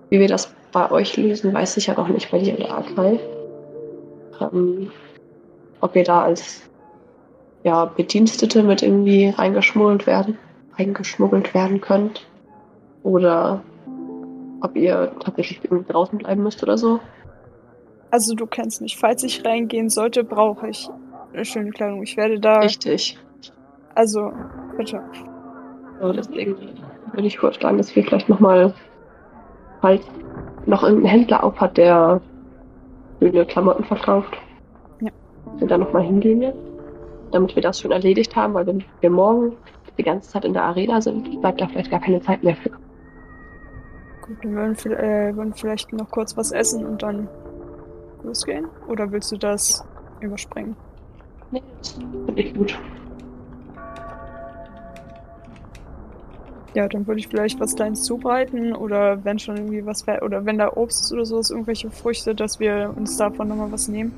Speaker 3: Wie wir das bei euch lösen, weiß ich ja noch nicht bei dir in der Arkai. Ähm, ob wir da als ja, Bedienstete mit irgendwie reingeschmuggelt werden eingeschmuggelt werden könnt. Oder ob ihr tatsächlich draußen bleiben müsst oder so.
Speaker 2: Also du kennst mich. Falls ich reingehen sollte, brauche ich eine schöne Kleidung. Ich werde da.
Speaker 3: Richtig.
Speaker 2: Also, bitte.
Speaker 3: So, deswegen würde ich vorschlagen, dass wir vielleicht nochmal, falls noch irgendein Händler auf hat, der schöne Klamotten verkauft. Ja. Wir da nochmal hingehen jetzt. Damit wir das schon erledigt haben, weil wenn wir morgen die ganze Zeit in der Arena sind, bleibt da vielleicht gar keine Zeit mehr für.
Speaker 2: Wir würden, äh, würden vielleicht noch kurz was essen und dann losgehen? Oder willst du das überspringen?
Speaker 3: Nee, das finde ich gut.
Speaker 2: Ja, dann würde ich vielleicht was Kleines zubereiten oder wenn schon irgendwie was oder wenn da Obst ist oder sowas, irgendwelche Früchte, dass wir uns davon nochmal was nehmen.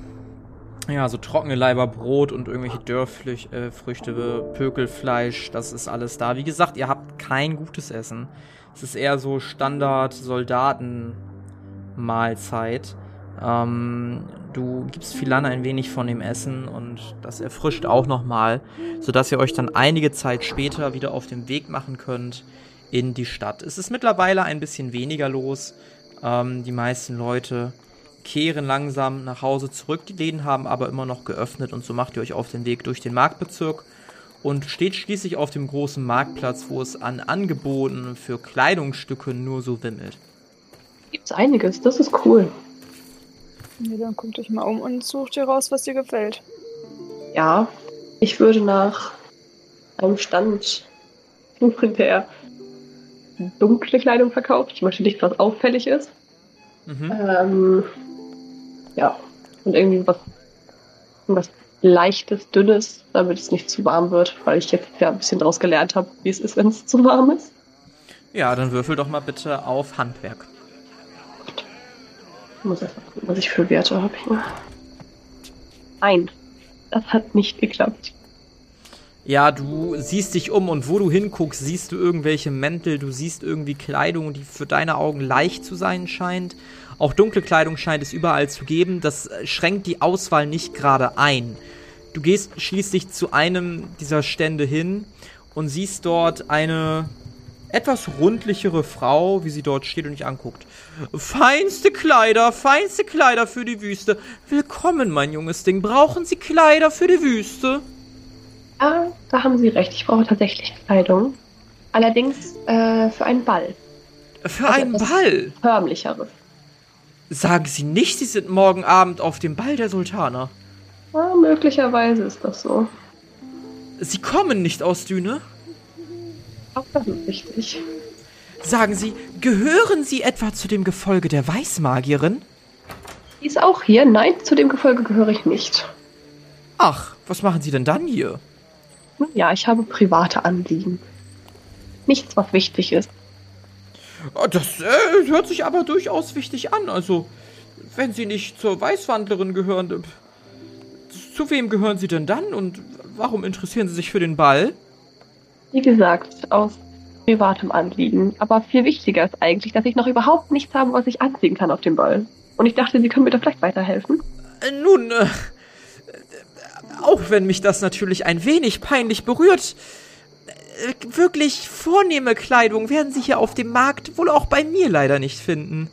Speaker 1: Ja, so trockene Leiber Brot und irgendwelche Dörrfrüchte, äh, Pökelfleisch, das ist alles da. Wie gesagt, ihr habt kein gutes Essen. Es ist eher so Standard-Soldaten-Mahlzeit. Ähm, du gibst Philan ein wenig von dem Essen und das erfrischt auch nochmal, sodass ihr euch dann einige Zeit später wieder auf den Weg machen könnt in die Stadt. Es ist mittlerweile ein bisschen weniger los. Ähm, die meisten Leute kehren langsam nach Hause zurück. Die Läden haben aber immer noch geöffnet und so macht ihr euch auf den Weg durch den Marktbezirk und steht schließlich auf dem großen Marktplatz, wo es an Angeboten für Kleidungsstücke nur so wimmelt.
Speaker 3: Gibt's einiges, das ist cool.
Speaker 2: Ja, dann guckt euch mal um und sucht ihr raus, was dir gefällt.
Speaker 3: Ja, ich würde nach einem Stand suchen, der dunkle Kleidung verkauft. Ich möchte nicht, was auffällig ist. Mhm. Ähm, ja, und irgendwie was, was leichtes, dünnes, damit es nicht zu warm wird, weil ich jetzt ja ein bisschen daraus gelernt habe, wie es ist, wenn es zu warm ist.
Speaker 1: Ja, dann würfel doch mal bitte auf Handwerk.
Speaker 3: Ich muss erst mal gucken, was ich für Werte habe hier. Ein. Das hat nicht geklappt.
Speaker 1: Ja, du siehst dich um und wo du hinguckst, siehst du irgendwelche Mäntel, du siehst irgendwie Kleidung, die für deine Augen leicht zu sein scheint. Auch dunkle Kleidung scheint es überall zu geben. Das schränkt die Auswahl nicht gerade ein. Du gehst schließlich zu einem dieser Stände hin und siehst dort eine etwas rundlichere Frau, wie sie dort steht und dich anguckt. Feinste Kleider, feinste Kleider für die Wüste. Willkommen, mein junges Ding. Brauchen Sie Kleider für die Wüste?
Speaker 3: Ja, da haben Sie recht. Ich brauche tatsächlich Kleidung. Allerdings äh, für einen Ball.
Speaker 1: Für also einen Ball?
Speaker 3: Förmlicheres.
Speaker 1: Sagen Sie nicht, Sie sind morgen Abend auf dem Ball der Sultaner.
Speaker 3: Ja, möglicherweise ist das so.
Speaker 1: Sie kommen nicht aus Düne?
Speaker 3: Auch das ist richtig.
Speaker 1: Sagen Sie, gehören Sie etwa zu dem Gefolge der Weißmagierin?
Speaker 3: Die ist auch hier. Nein, zu dem Gefolge gehöre ich nicht.
Speaker 1: Ach, was machen Sie denn dann hier?
Speaker 3: Ja, ich habe private Anliegen. Nichts, was wichtig ist.
Speaker 1: Ah, das äh, hört sich aber durchaus wichtig an. Also, wenn Sie nicht zur Weißwandlerin gehören, zu wem gehören Sie denn dann und warum interessieren Sie sich für den Ball?
Speaker 3: Wie gesagt, aus privatem Anliegen. Aber viel wichtiger ist eigentlich, dass ich noch überhaupt nichts habe, was ich anziehen kann auf dem Ball. Und ich dachte, Sie können mir da vielleicht weiterhelfen.
Speaker 1: Äh, nun, äh, auch wenn mich das natürlich ein wenig peinlich berührt, wirklich vornehme Kleidung werden Sie hier auf dem Markt wohl auch bei mir leider nicht finden.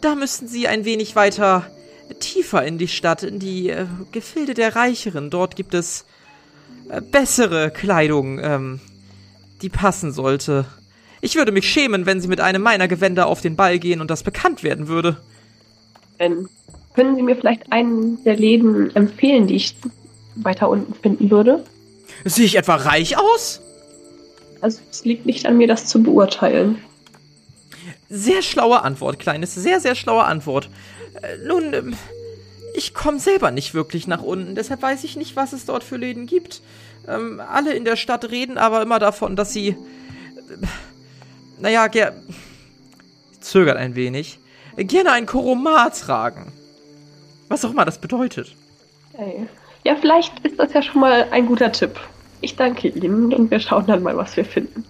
Speaker 1: Da müssten Sie ein wenig weiter tiefer in die Stadt, in die äh, Gefilde der Reicheren. Dort gibt es äh, bessere Kleidung, ähm, die passen sollte. Ich würde mich schämen, wenn Sie mit einem meiner Gewänder auf den Ball gehen und das bekannt werden würde.
Speaker 3: Ähm, können Sie mir vielleicht einen der Läden empfehlen, die ich weiter unten finden würde?
Speaker 1: Sehe ich etwa reich aus?
Speaker 3: Also es liegt nicht an mir, das zu beurteilen.
Speaker 1: Sehr schlaue Antwort, Kleines. Sehr, sehr schlaue Antwort. Äh, nun, äh, ich komme selber nicht wirklich nach unten, deshalb weiß ich nicht, was es dort für Läden gibt. Ähm, alle in der Stadt reden aber immer davon, dass sie. Äh, naja, ger zögert ein wenig. Gerne ein Koromar tragen. Was auch immer das bedeutet.
Speaker 3: Okay. Ja, vielleicht ist das ja schon mal ein guter Tipp. Ich danke Ihnen und wir schauen dann mal, was wir finden.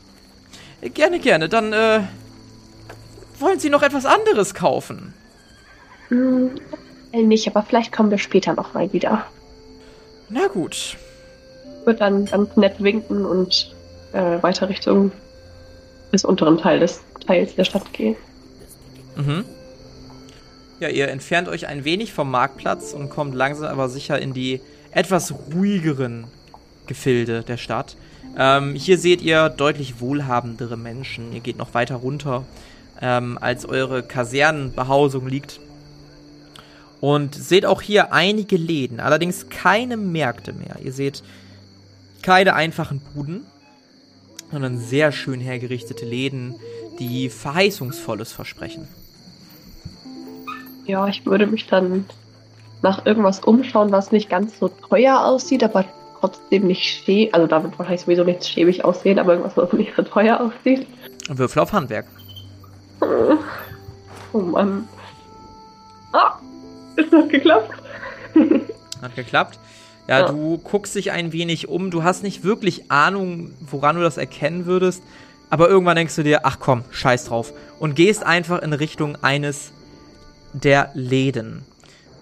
Speaker 1: Gerne, gerne. Dann, äh, wollen Sie noch etwas anderes kaufen?
Speaker 3: Hm, nicht, aber vielleicht kommen wir später noch mal wieder.
Speaker 1: Na gut.
Speaker 3: Würde dann ganz nett winken und äh, weiter Richtung des unteren Teil des Teils der Stadt gehen.
Speaker 1: Mhm. Ja, ihr entfernt euch ein wenig vom Marktplatz und kommt langsam aber sicher in die etwas ruhigeren Gefilde der Stadt. Ähm, hier seht ihr deutlich wohlhabendere Menschen. Ihr geht noch weiter runter, ähm, als eure Kasernenbehausung liegt. Und seht auch hier einige Läden, allerdings keine Märkte mehr. Ihr seht keine einfachen Buden, sondern sehr schön hergerichtete Läden, die Verheißungsvolles versprechen.
Speaker 3: Ja, ich würde mich dann nach irgendwas umschauen, was nicht ganz so teuer aussieht, aber trotzdem nicht schäbig, also da wird wahrscheinlich sowieso nichts schäbig aussehen, aber irgendwas, was nicht so teuer aussieht.
Speaker 1: Würfel auf Handwerk.
Speaker 3: Oh Mann. Ah, ist das geklappt? [laughs]
Speaker 1: Hat geklappt. Ja, ja, du guckst dich ein wenig um. Du hast nicht wirklich Ahnung, woran du das erkennen würdest. Aber irgendwann denkst du dir, ach komm, scheiß drauf. Und gehst einfach in Richtung eines der Läden.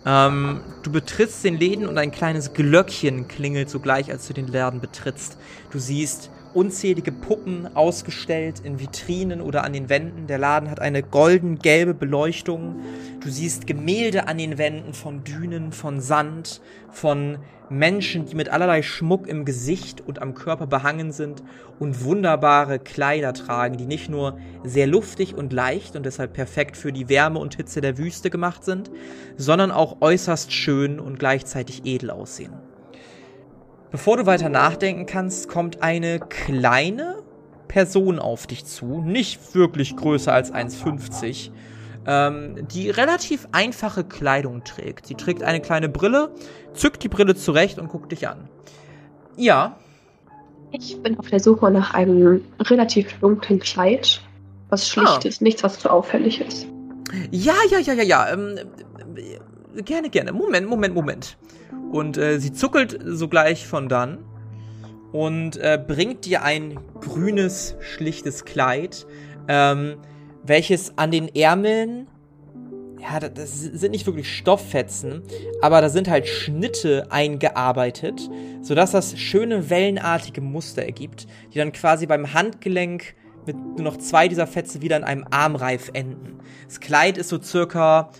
Speaker 1: Ähm, du betrittst den Läden und ein kleines Glöckchen klingelt sogleich, als du den Laden betrittst. Du siehst unzählige Puppen ausgestellt in Vitrinen oder an den Wänden. Der Laden hat eine golden-gelbe Beleuchtung. Du siehst Gemälde an den Wänden von Dünen, von Sand, von Menschen, die mit allerlei Schmuck im Gesicht und am Körper behangen sind und wunderbare Kleider tragen, die nicht nur sehr luftig und leicht und deshalb perfekt für die Wärme und Hitze der Wüste gemacht sind, sondern auch äußerst schön und gleichzeitig edel aussehen. Bevor du weiter nachdenken kannst, kommt eine kleine Person auf dich zu, nicht wirklich größer als 1,50, ähm, die relativ einfache Kleidung trägt. Sie trägt eine kleine Brille, zückt die Brille zurecht und guckt dich an. Ja.
Speaker 3: Ich bin auf der Suche nach einem relativ dunklen Kleid. Was schlicht ah. ist, nichts, was zu auffällig ist.
Speaker 1: Ja, ja, ja, ja, ja. Ähm, äh, gerne, gerne. Moment, Moment, Moment. Und äh, sie zuckelt sogleich von dann und äh, bringt dir ein grünes, schlichtes Kleid, ähm, welches an den Ärmeln, ja, das sind nicht wirklich Stofffetzen, aber da sind halt Schnitte eingearbeitet, sodass das schöne wellenartige Muster ergibt, die dann quasi beim Handgelenk mit nur noch zwei dieser Fetzen wieder in einem Armreif enden. Das Kleid ist so circa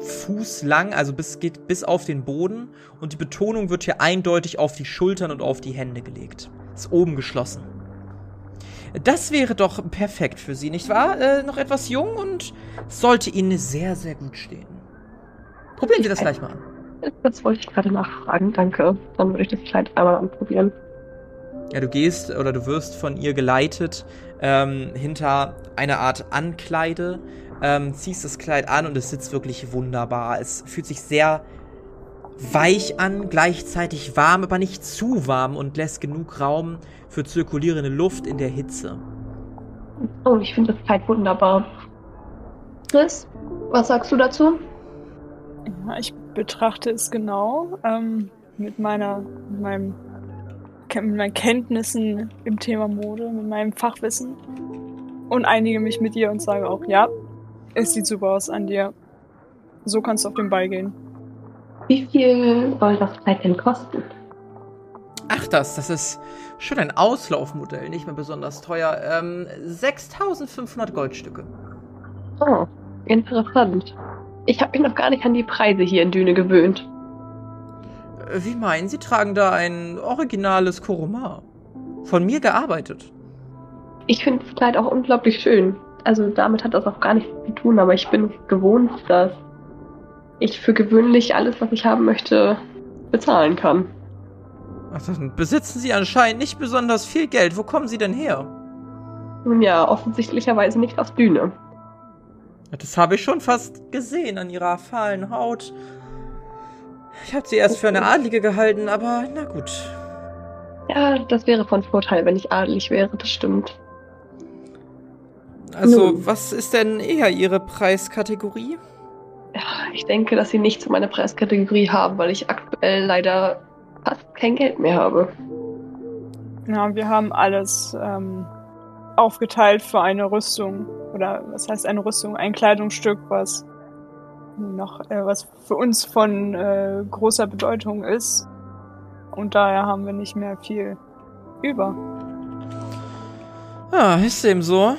Speaker 1: Fuß lang, also bis, geht bis auf den Boden und die Betonung wird hier eindeutig auf die Schultern und auf die Hände gelegt. Ist oben geschlossen. Das wäre doch perfekt für Sie, nicht wahr? Äh, noch etwas jung und sollte Ihnen sehr, sehr gut stehen. Probieren Sie das gleich mal an.
Speaker 3: Das wollte ich gerade nachfragen, danke. Dann würde ich das Kleid einmal anprobieren.
Speaker 1: Ja, du gehst oder du wirst von ihr geleitet ähm, hinter eine Art Ankleide, ähm, ziehst das Kleid an und es sitzt wirklich wunderbar. Es fühlt sich sehr weich an, gleichzeitig warm, aber nicht zu warm und lässt genug Raum für zirkulierende Luft in der Hitze.
Speaker 3: Oh, ich finde das Kleid wunderbar. Chris, was sagst du dazu?
Speaker 2: Ja, ich betrachte es genau ähm, mit meiner, mit meinem, mit meinen Kenntnissen im Thema Mode, mit meinem Fachwissen und einige mich mit dir und sage auch, ja, es sieht super aus an dir. So kannst du auf den Ball gehen.
Speaker 3: Wie viel soll das Kleid denn kosten?
Speaker 1: Ach das, das ist schon ein Auslaufmodell, nicht mehr besonders teuer. Ähm, 6500 Goldstücke.
Speaker 3: Oh, interessant. Ich habe mich noch gar nicht an die Preise hier in Düne gewöhnt.
Speaker 1: Äh, wie meinen Sie, tragen da ein originales Koromar? Von mir gearbeitet.
Speaker 3: Ich finde das Kleid auch unglaublich schön also damit hat das auch gar nichts zu tun, aber ich bin gewohnt, dass ich für gewöhnlich alles, was ich haben möchte, bezahlen kann.
Speaker 1: Ach, dann besitzen Sie anscheinend nicht besonders viel Geld. Wo kommen Sie denn her?
Speaker 3: Nun ja, offensichtlicherweise nicht aus Düne.
Speaker 1: Das habe ich schon fast gesehen an Ihrer fahlen Haut. Ich habe Sie erst für eine Adlige gehalten, aber na gut.
Speaker 3: Ja, das wäre von Vorteil, wenn ich adelig wäre, das stimmt.
Speaker 1: Also, Nun. was ist denn eher Ihre Preiskategorie?
Speaker 3: Ich denke, dass Sie nicht zu meiner Preiskategorie haben, weil ich aktuell leider fast kein Geld mehr habe.
Speaker 2: Ja, wir haben alles ähm, aufgeteilt für eine Rüstung. Oder was heißt eine Rüstung? Ein Kleidungsstück, was noch äh, was für uns von äh, großer Bedeutung ist. Und daher haben wir nicht mehr viel über.
Speaker 1: Ja, ist eben so.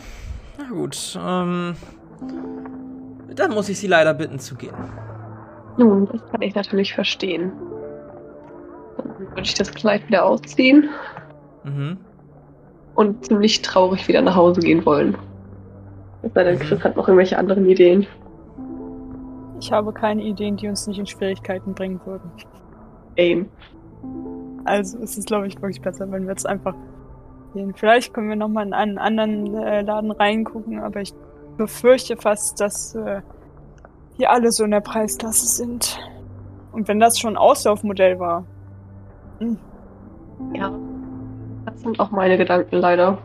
Speaker 1: Na gut, ähm. Dann muss ich Sie leider bitten zu gehen.
Speaker 3: Nun, das kann ich natürlich verstehen. Dann würde ich das Kleid wieder ausziehen. Mhm. Und ziemlich traurig wieder nach Hause gehen wollen. Es sei denn, mhm. Chris hat noch irgendwelche anderen Ideen.
Speaker 2: Ich habe keine Ideen, die uns nicht in Schwierigkeiten bringen würden.
Speaker 3: Aim.
Speaker 2: Also es ist, glaube ich, wirklich besser, wenn wir jetzt einfach gehen. Vielleicht können wir nochmal in einen anderen äh, Laden reingucken, aber ich befürchte fast, dass äh, hier alle so in der Preisklasse sind. Und wenn das schon Auslaufmodell war, hm,
Speaker 3: Ja, das sind auch meine Gedanken leider.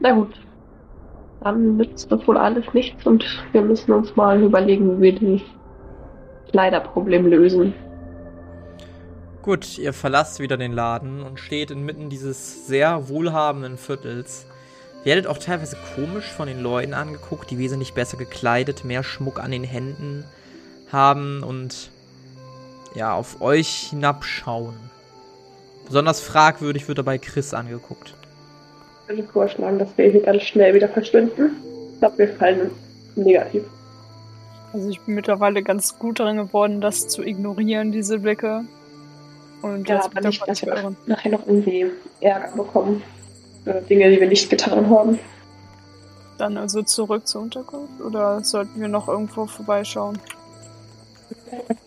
Speaker 3: Na gut, dann nützt das wohl alles nichts und wir müssen uns mal überlegen, wie wir das Kleiderproblem lösen.
Speaker 1: Gut, ihr verlasst wieder den Laden und steht inmitten dieses sehr wohlhabenden Viertels. Werdet auch teilweise komisch von den Leuten angeguckt, die wesentlich besser gekleidet, mehr Schmuck an den Händen haben und ja, auf euch hinabschauen. Besonders fragwürdig wird dabei Chris angeguckt.
Speaker 3: Ich würde vorschlagen, dass wir hier ganz schnell wieder verschwinden. Ich glaube, wir fallen negativ.
Speaker 2: Also ich bin mittlerweile ganz gut darin geworden, das zu ignorieren, diese Blicke.
Speaker 3: Und ja, aber nicht, dass wir nachher noch irgendwie Ärger bekommen. Für Dinge, die wir nicht getan haben.
Speaker 2: Dann also zurück zur Unterkunft? Oder sollten wir noch irgendwo vorbeischauen?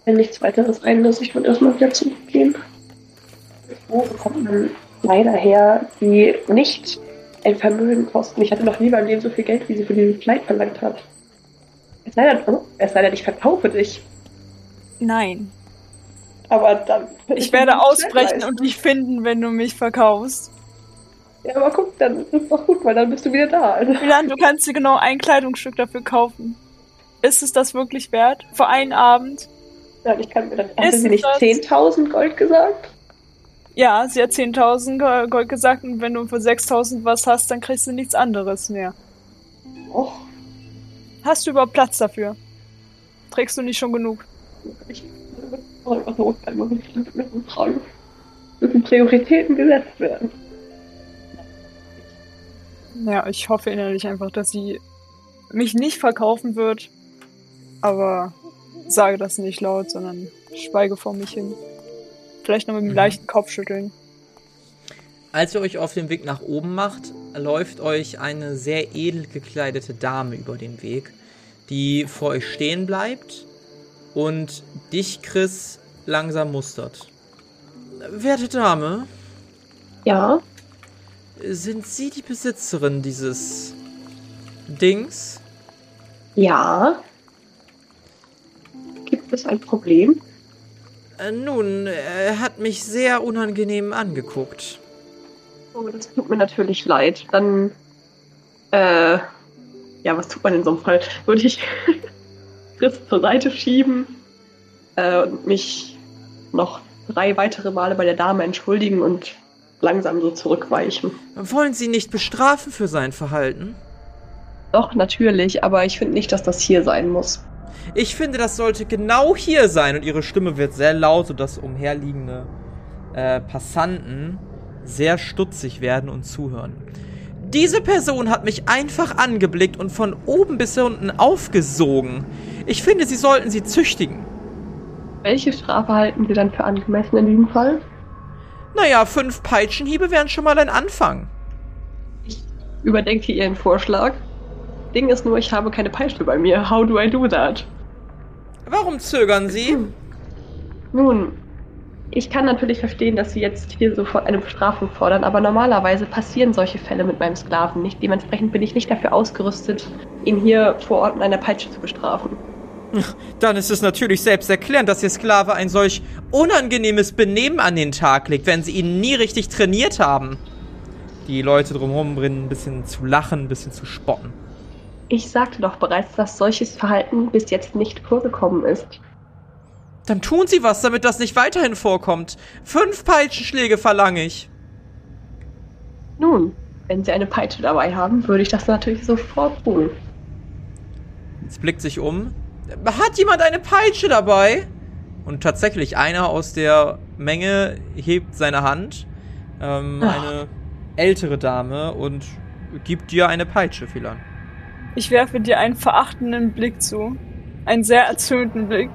Speaker 3: Wenn nichts weiteres ein, dass ich würde erstmal wieder zurückgehen. Wo bekommt man leider her, die nicht ein Vermögen kosten? Ich hatte noch nie beim Leben so viel Geld, wie sie für dieses Kleid verlangt hat. Es sei denn, oh, es sei denn, ich verkaufe dich.
Speaker 2: Nein.
Speaker 3: Aber dann.
Speaker 2: Ich, ich werde ausbrechen und dich finden, wenn du mich verkaufst.
Speaker 3: Ja, aber guck, dann ist es doch gut, weil dann bist du wieder da. Also.
Speaker 2: Milan, du kannst dir genau ein Kleidungsstück dafür kaufen. Ist es das wirklich wert? Für einen Abend?
Speaker 3: Ja, ich kann mir dann. Hatte sie nicht 10.000 Gold gesagt?
Speaker 2: Ja, sie hat 10.000 Gold gesagt und wenn du für 6.000 was hast, dann kriegst du nichts anderes mehr.
Speaker 3: Och.
Speaker 2: Hast du überhaupt Platz dafür? Trägst du nicht schon genug?
Speaker 3: Ich einfach so einmal fragen. Müssen Prioritäten gesetzt werden.
Speaker 2: Ja, ich hoffe innerlich einfach, dass sie mich nicht verkaufen wird. Aber sage das nicht laut, sondern schweige vor mich hin. Vielleicht noch mit einem mhm. leichten Kopfschütteln.
Speaker 1: Als ihr euch auf den Weg nach oben macht, läuft euch eine sehr edel gekleidete Dame über den Weg, die vor euch stehen bleibt und dich, Chris, langsam mustert. Werte Dame.
Speaker 3: Ja.
Speaker 1: Sind Sie die Besitzerin dieses Dings?
Speaker 3: Ja. Gibt es ein Problem?
Speaker 1: Äh, nun, er hat mich sehr unangenehm angeguckt.
Speaker 3: Oh, das tut mir natürlich leid. Dann, äh, ja, was tut man in so einem Fall? Würde ich Chris zur Seite schieben äh, und mich noch drei weitere Male bei der Dame entschuldigen und langsam so zurückweichen.
Speaker 1: Wollen Sie nicht bestrafen für sein Verhalten?
Speaker 3: Doch, natürlich, aber ich finde nicht, dass das hier sein muss.
Speaker 1: Ich finde, das sollte genau hier sein und ihre Stimme wird sehr laut, sodass umherliegende äh, Passanten sehr stutzig werden und zuhören. Diese Person hat mich einfach angeblickt und von oben bis unten aufgesogen. Ich finde, Sie sollten sie züchtigen.
Speaker 3: Welche Strafe halten Sie dann für angemessen in diesem Fall?
Speaker 1: Naja, fünf Peitschenhiebe wären schon mal ein Anfang.
Speaker 3: Ich überdenke Ihren Vorschlag. Ding ist nur, ich habe keine Peitsche bei mir. How do I do that?
Speaker 1: Warum zögern Sie?
Speaker 3: Nun, ich kann natürlich verstehen, dass Sie jetzt hier sofort eine Bestrafung fordern, aber normalerweise passieren solche Fälle mit meinem Sklaven nicht. Dementsprechend bin ich nicht dafür ausgerüstet, ihn hier vor Ort mit einer Peitsche zu bestrafen.
Speaker 1: Dann ist es natürlich selbsterklärend, dass Ihr Sklave ein solch unangenehmes Benehmen an den Tag legt, wenn Sie ihn nie richtig trainiert haben. Die Leute drumherum beginnen ein bisschen zu lachen, ein bisschen zu spotten.
Speaker 3: Ich sagte doch bereits, dass solches Verhalten bis jetzt nicht vorgekommen ist.
Speaker 1: Dann tun Sie was, damit das nicht weiterhin vorkommt. Fünf Peitschenschläge verlange ich.
Speaker 3: Nun, wenn Sie eine Peitsche dabei haben, würde ich das natürlich sofort tun.
Speaker 1: Jetzt blickt sich um. Hat jemand eine Peitsche dabei? Und tatsächlich, einer aus der Menge hebt seine Hand. Ähm, eine ältere Dame und gibt dir eine Peitsche, Philan.
Speaker 2: Ich werfe dir einen verachtenden Blick zu. Einen sehr erzürnten Blick.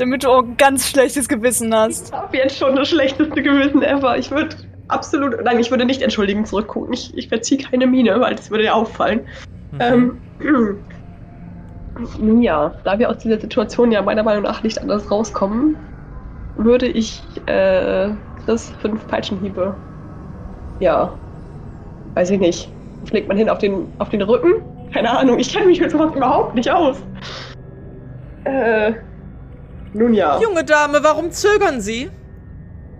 Speaker 2: Damit du auch ein ganz schlechtes Gewissen hast.
Speaker 3: Ich habe jetzt schon das schlechteste Gewissen ever. Ich würde absolut. Nein, ich würde nicht entschuldigend zurückgucken. Ich, ich verziehe keine Miene, weil das würde ja auffallen. Mhm. Ähm, [clears throat] nun ja, da wir aus dieser Situation ja meiner Meinung nach nicht anders rauskommen, würde ich äh, Chris fünf Peitschenhiebe. Ja. Weiß ich nicht. Schlägt man hin auf den, auf den Rücken? Keine Ahnung, ich kenne mich mit sowas überhaupt nicht aus. Äh. Nun ja.
Speaker 1: Junge Dame, warum zögern Sie?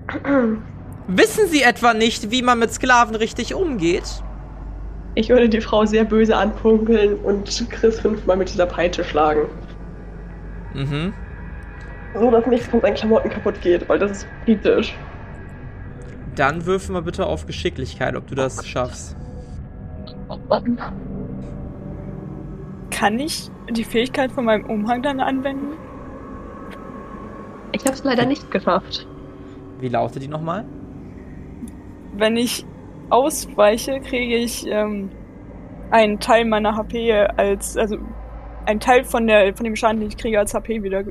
Speaker 1: [clears throat] Wissen Sie etwa nicht, wie man mit Sklaven richtig umgeht?
Speaker 3: Ich würde die Frau sehr böse anpunkeln und Chris fünfmal mit dieser Peitsche schlagen.
Speaker 1: Mhm.
Speaker 3: So, dass nichts von seinen Klamotten kaputt geht, weil das ist kritisch.
Speaker 1: Dann würfel mal bitte auf Geschicklichkeit, ob du das schaffst.
Speaker 2: Kann ich die Fähigkeit von meinem Umhang dann anwenden?
Speaker 3: Ich habe es leider nicht geschafft.
Speaker 1: Wie lautet die nochmal?
Speaker 2: Wenn ich ausweiche, kriege ich ähm, einen Teil meiner HP als, also ein Teil von der von dem Schaden, den ich kriege, als HP wieder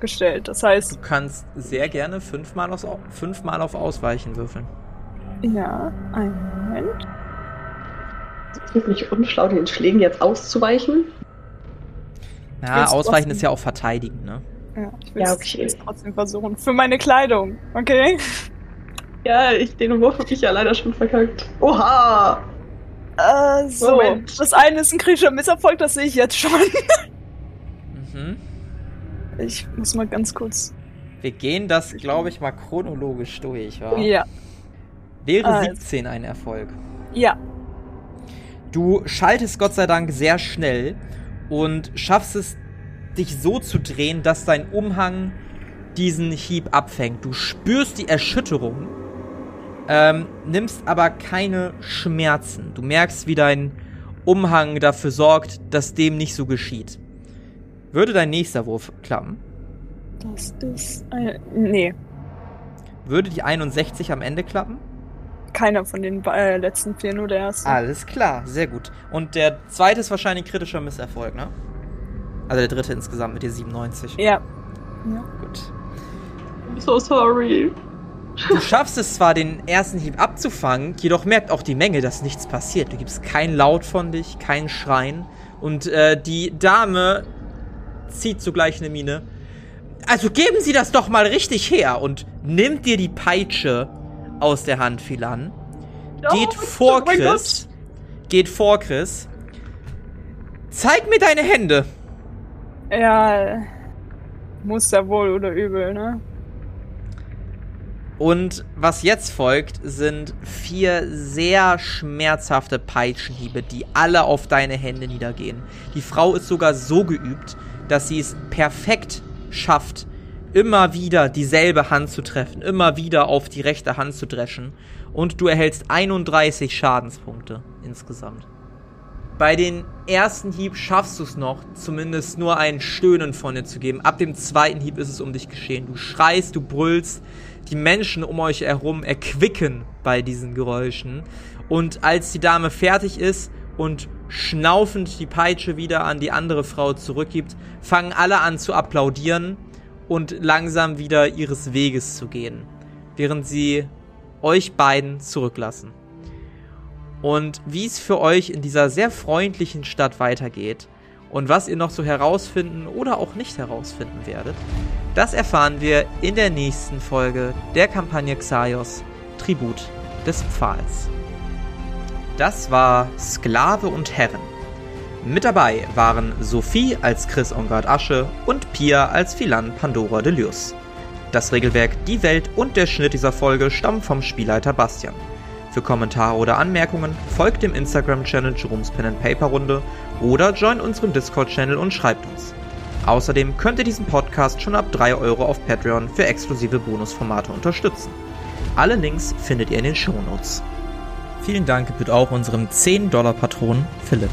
Speaker 2: gestellt. Das heißt.
Speaker 1: Du kannst sehr gerne fünfmal, aus, fünfmal auf Ausweichen würfeln.
Speaker 2: Ja, einen Moment.
Speaker 3: Ist es nicht unschlau, den Schlägen jetzt auszuweichen?
Speaker 1: Na, ja, ausweichen ist ja auch verteidigen, ne?
Speaker 2: Ja, ich will ja, okay. es trotzdem versuchen. Für meine Kleidung, okay?
Speaker 3: Ja, ich, den Wurf hab ich ja leider schon verkackt. Oha!
Speaker 2: Äh, so. Moment. Das eine ist ein kritischer Misserfolg, das sehe ich jetzt schon. mhm. Ich muss mal ganz kurz.
Speaker 1: Wir gehen das, glaube ich, mal chronologisch durch, wa?
Speaker 2: Ja.
Speaker 1: Wäre ah, 17 ein Erfolg?
Speaker 2: Ja.
Speaker 1: Du schaltest Gott sei Dank sehr schnell und schaffst es, dich so zu drehen, dass dein Umhang diesen Hieb abfängt. Du spürst die Erschütterung, ähm, nimmst aber keine Schmerzen. Du merkst, wie dein Umhang dafür sorgt, dass dem nicht so geschieht. Würde dein nächster Wurf klappen?
Speaker 2: Das ist. Ein, nee.
Speaker 1: Würde die 61 am Ende klappen?
Speaker 2: Keiner von den äh, letzten vier, nur der erste.
Speaker 1: Alles klar, sehr gut. Und der zweite ist wahrscheinlich kritischer Misserfolg, ne? Also der dritte insgesamt mit dir 97.
Speaker 2: Ja.
Speaker 1: ja. Gut.
Speaker 3: I'm so sorry.
Speaker 1: Du schaffst es zwar, den ersten Hieb abzufangen, jedoch merkt auch die Menge, dass nichts passiert. Du gibst kein Laut von dich, kein Schreien. Und äh, die Dame zieht zugleich eine Mine. Also geben Sie das doch mal richtig her und nimmt dir die Peitsche aus der Hand, Philan. Oh, geht vor oh Chris. Geht vor Chris. Zeig mir deine Hände.
Speaker 2: Ja, muss ja wohl oder übel, ne?
Speaker 1: Und was jetzt folgt, sind vier sehr schmerzhafte Peitschenhiebe, die alle auf deine Hände niedergehen. Die Frau ist sogar so geübt, dass sie es perfekt schafft, immer wieder dieselbe Hand zu treffen, immer wieder auf die rechte Hand zu dreschen. Und du erhältst 31 Schadenspunkte insgesamt. Bei den ersten Hieb schaffst du es noch, zumindest nur ein Stöhnen von dir zu geben. Ab dem zweiten Hieb ist es um dich geschehen. Du schreist, du brüllst, die Menschen um euch herum erquicken bei diesen Geräuschen. Und als die Dame fertig ist und schnaufend die Peitsche wieder an die andere Frau zurückgibt, fangen alle an zu applaudieren und langsam wieder ihres Weges zu gehen, während sie euch beiden zurücklassen und wie es für euch in dieser sehr freundlichen Stadt weitergeht und was ihr noch so herausfinden oder auch nicht herausfinden werdet, das erfahren wir in der nächsten Folge der Kampagne Xaios Tribut des Pfahls. Das war Sklave und Herren. Mit dabei waren Sophie als Chris Ongard Asche und Pia als Philan Pandora Delius. Das Regelwerk, die Welt und der Schnitt dieser Folge stammen vom Spielleiter Bastian. Für Kommentare oder Anmerkungen folgt dem Instagram-Channel Jerome's Pen and Paper Runde oder join unserem Discord-Channel und schreibt uns. Außerdem könnt ihr diesen Podcast schon ab 3 Euro auf Patreon für exklusive Bonusformate unterstützen. Alle Links findet ihr in den Show Notes. Vielen Dank gebührt auch unserem 10-Dollar-Patron Philipp.